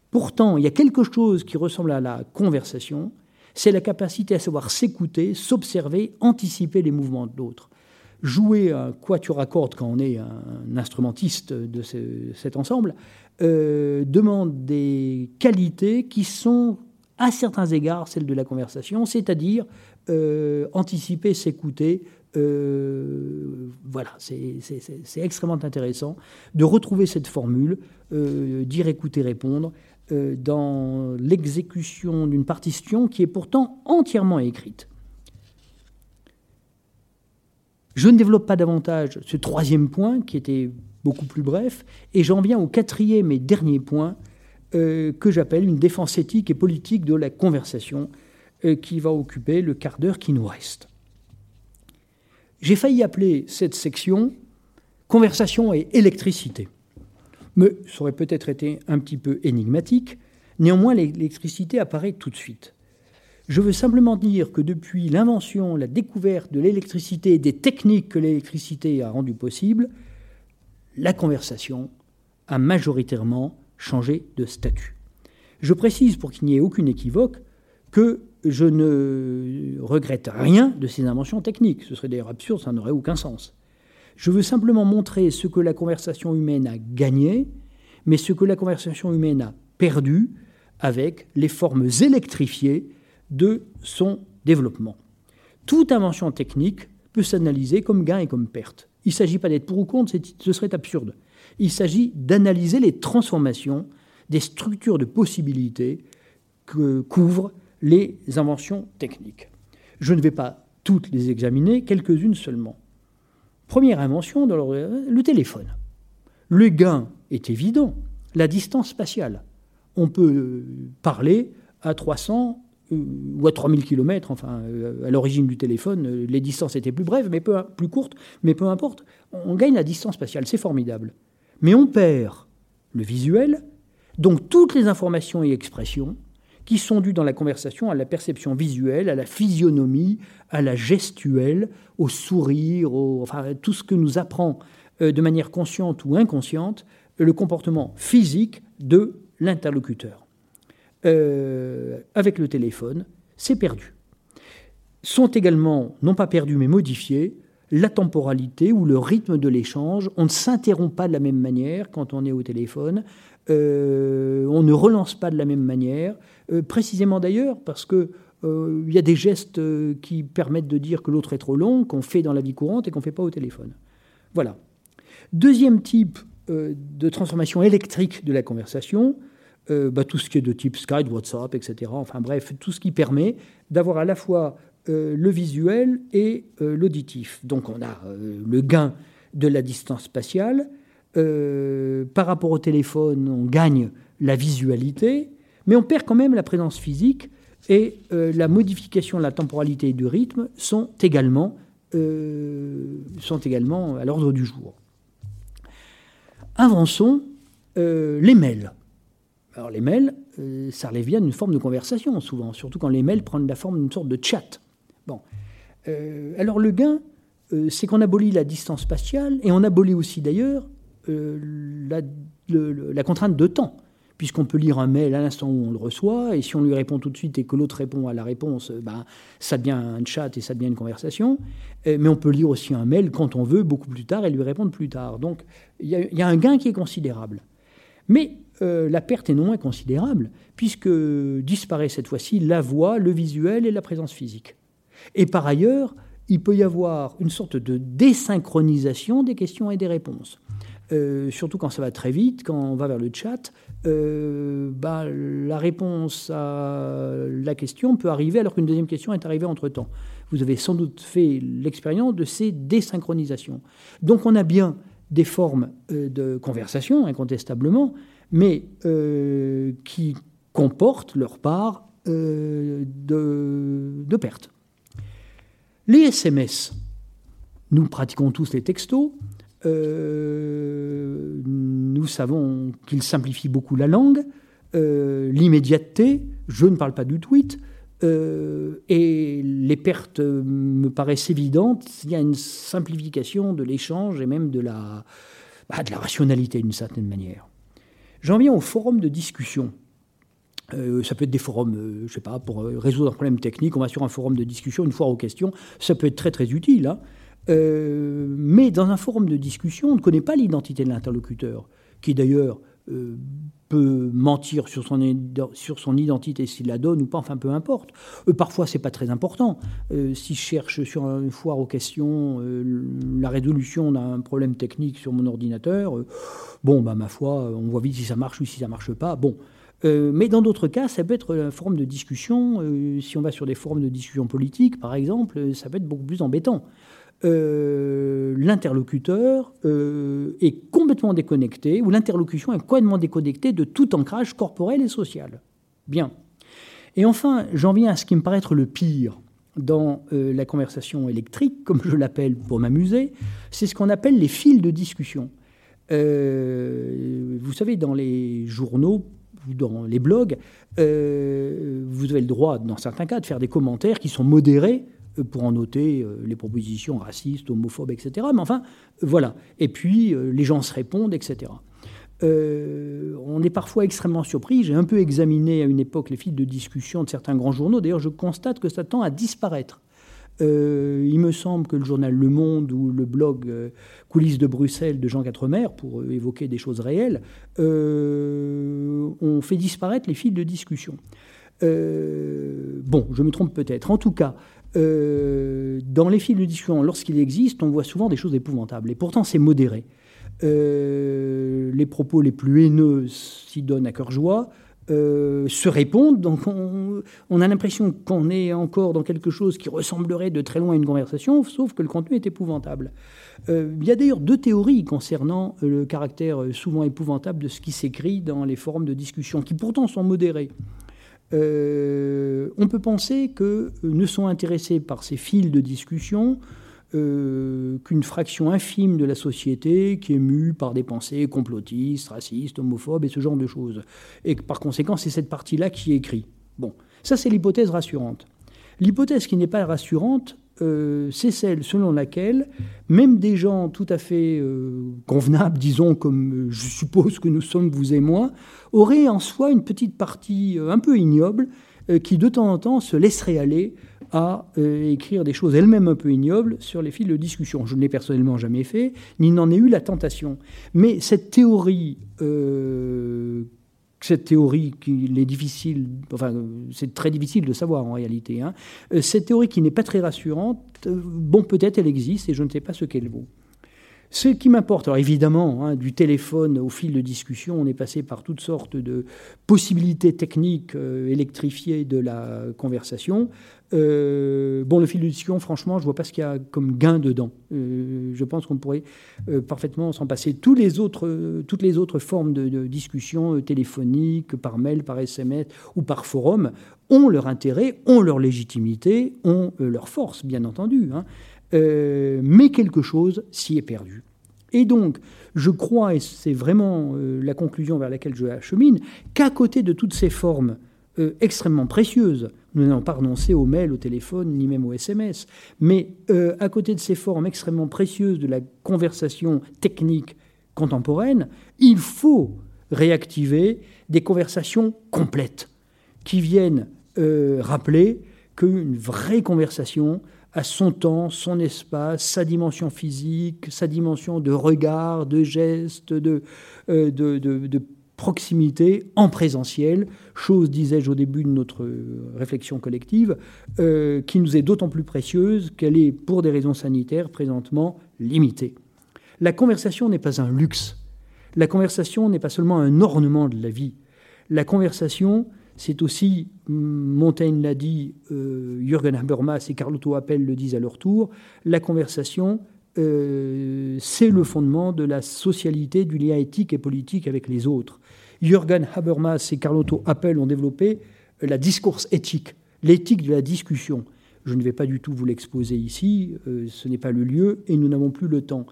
Pourtant, il y a quelque chose qui ressemble à la conversation, c'est la capacité à savoir s'écouter, s'observer, anticiper les mouvements de l'autre. Jouer un quatuor à cordes quand on est un instrumentiste de cet ensemble euh, demande des qualités qui sont à certains égards celles de la conversation, c'est-à-dire euh, anticiper, s'écouter. Euh, voilà, c'est extrêmement intéressant de retrouver cette formule, dire, écouter, répondre. Euh, dans l'exécution d'une partition qui est pourtant entièrement écrite. Je ne développe pas davantage ce troisième point qui était beaucoup plus bref, et j'en viens au quatrième et dernier point euh, que j'appelle une défense éthique et politique de la conversation euh, qui va occuper le quart d'heure qui nous reste. J'ai failli appeler cette section Conversation et électricité mais ça aurait peut-être été un petit peu énigmatique. Néanmoins, l'électricité apparaît tout de suite. Je veux simplement dire que depuis l'invention, la découverte de l'électricité et des techniques que l'électricité a rendues possibles, la conversation a majoritairement changé de statut. Je précise, pour qu'il n'y ait aucune équivoque, que je ne regrette rien de ces inventions techniques. Ce serait d'ailleurs absurde, ça n'aurait aucun sens. Je veux simplement montrer ce que la conversation humaine a gagné, mais ce que la conversation humaine a perdu avec les formes électrifiées de son développement. Toute invention technique peut s'analyser comme gain et comme perte. Il ne s'agit pas d'être pour ou contre, ce serait absurde. Il s'agit d'analyser les transformations des structures de possibilités que couvrent les inventions techniques. Je ne vais pas toutes les examiner, quelques-unes seulement. Première invention, le téléphone. Le gain est évident, la distance spatiale. On peut parler à 300 euh, ou à 3000 km, enfin, euh, à l'origine du téléphone, euh, les distances étaient plus brèves, mais peu, plus courtes, mais peu importe. On gagne la distance spatiale, c'est formidable. Mais on perd le visuel, donc toutes les informations et expressions qui sont dues dans la conversation à la perception visuelle, à la physionomie, à la gestuelle, au sourire, enfin tout ce que nous apprend de manière consciente ou inconsciente le comportement physique de l'interlocuteur. Euh, avec le téléphone, c'est perdu. Sont également, non pas perdus, mais modifiés, la temporalité ou le rythme de l'échange. On ne s'interrompt pas de la même manière quand on est au téléphone. Euh, on ne relance pas de la même manière. Euh, précisément d'ailleurs parce que il y a des gestes qui permettent de dire que l'autre est trop long, qu'on fait dans la vie courante et qu'on ne fait pas au téléphone. Voilà. Deuxième type de transformation électrique de la conversation, euh, bah, tout ce qui est de type Skype, WhatsApp, etc. Enfin bref, tout ce qui permet d'avoir à la fois euh, le visuel et euh, l'auditif. Donc on a le gain de la distance spatiale. par rapport au téléphone, on gagne la visualité, mais on perd quand même la présence physique et la modification de la temporalité et du rythme sont également, sont également à l'ordre du jour. Avançons les mails. Alors les mails, euh, ça relève bien d'une forme de conversation souvent, surtout quand les mails prennent la forme d'une sorte de chat. Bon. Euh, alors le gain, euh, c'est qu'on abolit la distance spatiale et on abolit aussi d'ailleurs la, la, contrainte de temps, puisqu'on peut lire un mail à l'instant où on le reçoit, et si on lui répond tout de suite et que l'autre répond à la réponse, ben, ça devient un chat et ça devient une conversation. mais on peut lire aussi un mail quand on veut, beaucoup plus tard, et lui répondre plus tard. Donc il y, y, a un gain qui est considérable. Mais euh, la perte est non moins considérable, puisque disparaît cette fois-ci la voix, le visuel et la présence physique. Et par ailleurs, il peut y avoir une sorte de désynchronisation des questions et des réponses. Euh, surtout quand ça va très vite, quand on va vers le chat, euh, bah, la réponse à la question peut arriver alors qu'une deuxième question est arrivée entre-temps. Vous avez sans doute fait l'expérience de ces désynchronisations. Donc on a bien des formes de conversation, incontestablement, mais euh, qui comportent leur part euh, de, de perte. Les SMS, nous pratiquons tous les textos, euh, nous savons qu'ils simplifient beaucoup la langue, l'immédiateté, je ne parle pas du tweet, et les pertes me paraissent évidentes. Il y a une simplification de l'échange et même de la, bah, de la rationalité d'une certaine manière. J'en viens au forum de discussion. Euh, ça peut être des forums, euh, je sais pas, pour euh, résoudre un problème technique, on va sur un forum de discussion, une fois aux questions, ça peut être très très utile. Hein. mais dans un forum de discussion, on ne connaît pas l'identité de l'interlocuteur, qui d'ailleurs peut mentir sur son, identité s'il la donne ou pas, enfin peu importe. parfois, c'est pas très important. si je cherche sur une foire aux questions la résolution d'un problème technique sur mon ordinateur, Bon, bah, ma foi, on voit vite si ça marche ou si ça marche pas. Bon. Euh, mais dans d'autres cas, ça peut être une forme de discussion. Euh, si on va sur des formes de discussion politique, par exemple, ça peut être beaucoup plus embêtant. Euh, l'interlocuteur est complètement déconnecté, ou l'interlocution est complètement déconnectée de tout ancrage corporel et social. Bien. Et enfin, j'en viens à ce qui me paraît être le pire dans la conversation électrique, comme je l'appelle pour m'amuser, c'est ce qu'on appelle les fils de discussion. Euh, vous savez, dans les journaux dans les blogs, euh, vous avez le droit, dans certains cas, de faire des commentaires qui sont modérés euh, pour en noter les propositions racistes, homophobes, etc. Mais enfin, voilà. Et puis, les gens se répondent, etc. on est parfois extrêmement surpris. J'ai un peu examiné à une époque les fils de discussion de certains grands journaux. D'ailleurs, je constate que ça tend à disparaître. Euh, il me semble que le journal Le Monde ou le blog euh, Coulisses de Bruxelles de Jean Quatremer, pour euh, évoquer des choses réelles, ont fait disparaître les fils de discussion. bon, je me trompe peut-être. En tout cas, dans les fils de discussion, lorsqu'il existe, on voit souvent des choses épouvantables. Et pourtant, c'est modéré. les propos les plus haineux s'y donnent à cœur joie. Euh, se répondent. Donc on, a l'impression qu'on est encore dans quelque chose qui ressemblerait de très loin à une conversation, sauf que le contenu est épouvantable. Euh, il y a d'ailleurs deux théories concernant le caractère souvent épouvantable de ce qui s'écrit dans les forums de discussion, qui pourtant sont modérés. on peut penser que ne sont intéressés par ces fils de discussion euh, qu'une fraction infime de la société qui est mue par des pensées complotistes, racistes, homophobes et ce genre de choses. Et par conséquent, c'est cette partie-là qui écrit. Bon, ça c'est l'hypothèse rassurante. L'hypothèse qui n'est pas rassurante, euh, c'est celle selon laquelle même des gens tout à fait euh, convenables, disons comme je suppose que nous sommes vous et moi, auraient en soi une petite partie un peu ignoble qui de temps en temps se laisserait aller à euh, écrire des choses elles-mêmes un peu ignobles sur les fils de discussion. Je ne l'ai personnellement jamais fait, ni n'en ai eu la tentation. Mais cette théorie, euh, cette théorie qu'il est difficile, enfin c'est très difficile de savoir en réalité, hein, euh, cette théorie qui n'est pas très rassurante, bon peut-être elle existe et je ne sais pas ce qu'elle vaut. Ce qui m'importe, alors évidemment, hein, du téléphone au fil de discussion, on est passé par toutes sortes de possibilités techniques électrifiées de la conversation. Euh, bon, le fil de discussion, franchement, je vois pas ce qu'il y a comme gain dedans. Euh, je pense qu'on pourrait euh, parfaitement s'en passer. Les autres, toutes les autres formes de, discussion téléphonique, par mail, par SMS ou par forum ont leur intérêt, ont leur légitimité, ont leur force, bien entendu. Hein. Mais quelque chose s'y est perdu. Et donc, je crois, et c'est vraiment la conclusion vers laquelle je achemine, qu'à côté de toutes ces formes extrêmement précieuses, nous n'allons pas renoncer au mail, au téléphone, ni même au SMS. Mais euh, à côté de ces formes extrêmement précieuses de la conversation technique contemporaine, il faut réactiver des conversations complètes qui viennent euh, rappeler qu'une vraie conversation a son temps, son espace, sa dimension physique, sa dimension de regard, de geste, de, euh, de, de proximité en présentiel, chose, disais-je au début de notre réflexion collective, euh, qui nous est d'autant plus précieuse qu'elle est, pour des raisons sanitaires, présentement limitée. La conversation n'est pas un luxe. La conversation n'est pas seulement un ornement de la vie. La conversation, c'est aussi, Montaigne l'a dit, euh, Jürgen Habermas et Carlotto Appel le disent à leur tour, la conversation, euh, c'est le fondement de la socialité, du lien éthique et politique avec les autres. Jürgen Habermas et Carlotto Appel ont développé euh, la discourse éthique, l'éthique de la discussion. Je ne vais pas du tout vous l'exposer ici, ce n'est pas le lieu et nous n'avons plus le temps.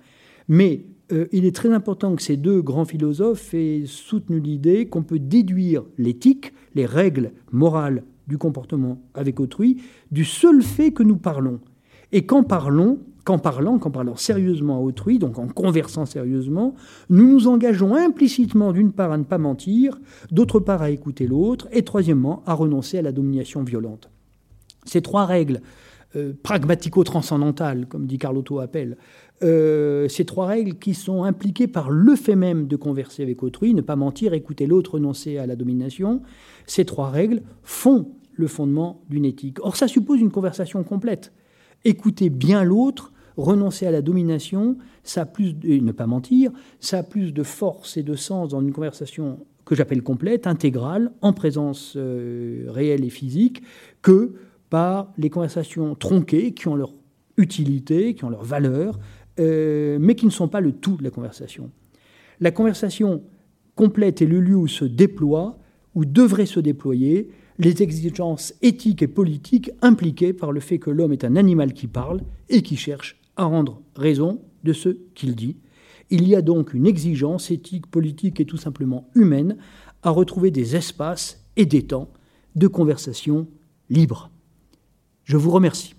Mais euh, il est très important que ces deux grands philosophes aient soutenu l'idée qu'on peut déduire l'éthique, les règles morales du comportement avec autrui, du seul fait que nous parlons. Et qu'en parlons, qu'en parlant, qu'en parlant sérieusement à autrui, donc en conversant sérieusement, nous nous engageons implicitement d'une part à ne pas mentir, d'autre part à écouter l'autre, et troisièmement à renoncer à la domination violente. Ces trois règles euh, pragmatico-transcendantales, comme dit Carlotto Appel, euh, ces trois règles qui sont impliquées par le fait même de converser avec autrui, ne pas mentir, écouter l'autre, renoncer à la domination, ces trois règles font le fondement d'une éthique. Or, ça suppose une conversation complète. Écouter bien l'autre, renoncer à la domination, ça a plus et ne pas mentir, ça a plus de force et de sens dans une conversation que j'appelle complète, intégrale, en présence euh, réelle et physique, que par les conversations tronquées qui ont leur utilité, qui ont leur valeur, euh, mais qui ne sont pas le tout de la conversation. La conversation complète est le lieu où se déploie, où devrait se déployer, les exigences éthiques et politiques impliquées par le fait que l'homme est un animal qui parle et qui cherche à rendre raison de ce qu'il dit. Il y a donc une exigence éthique, politique et tout simplement humaine à retrouver des espaces et des temps de conversation libre. Je vous remercie.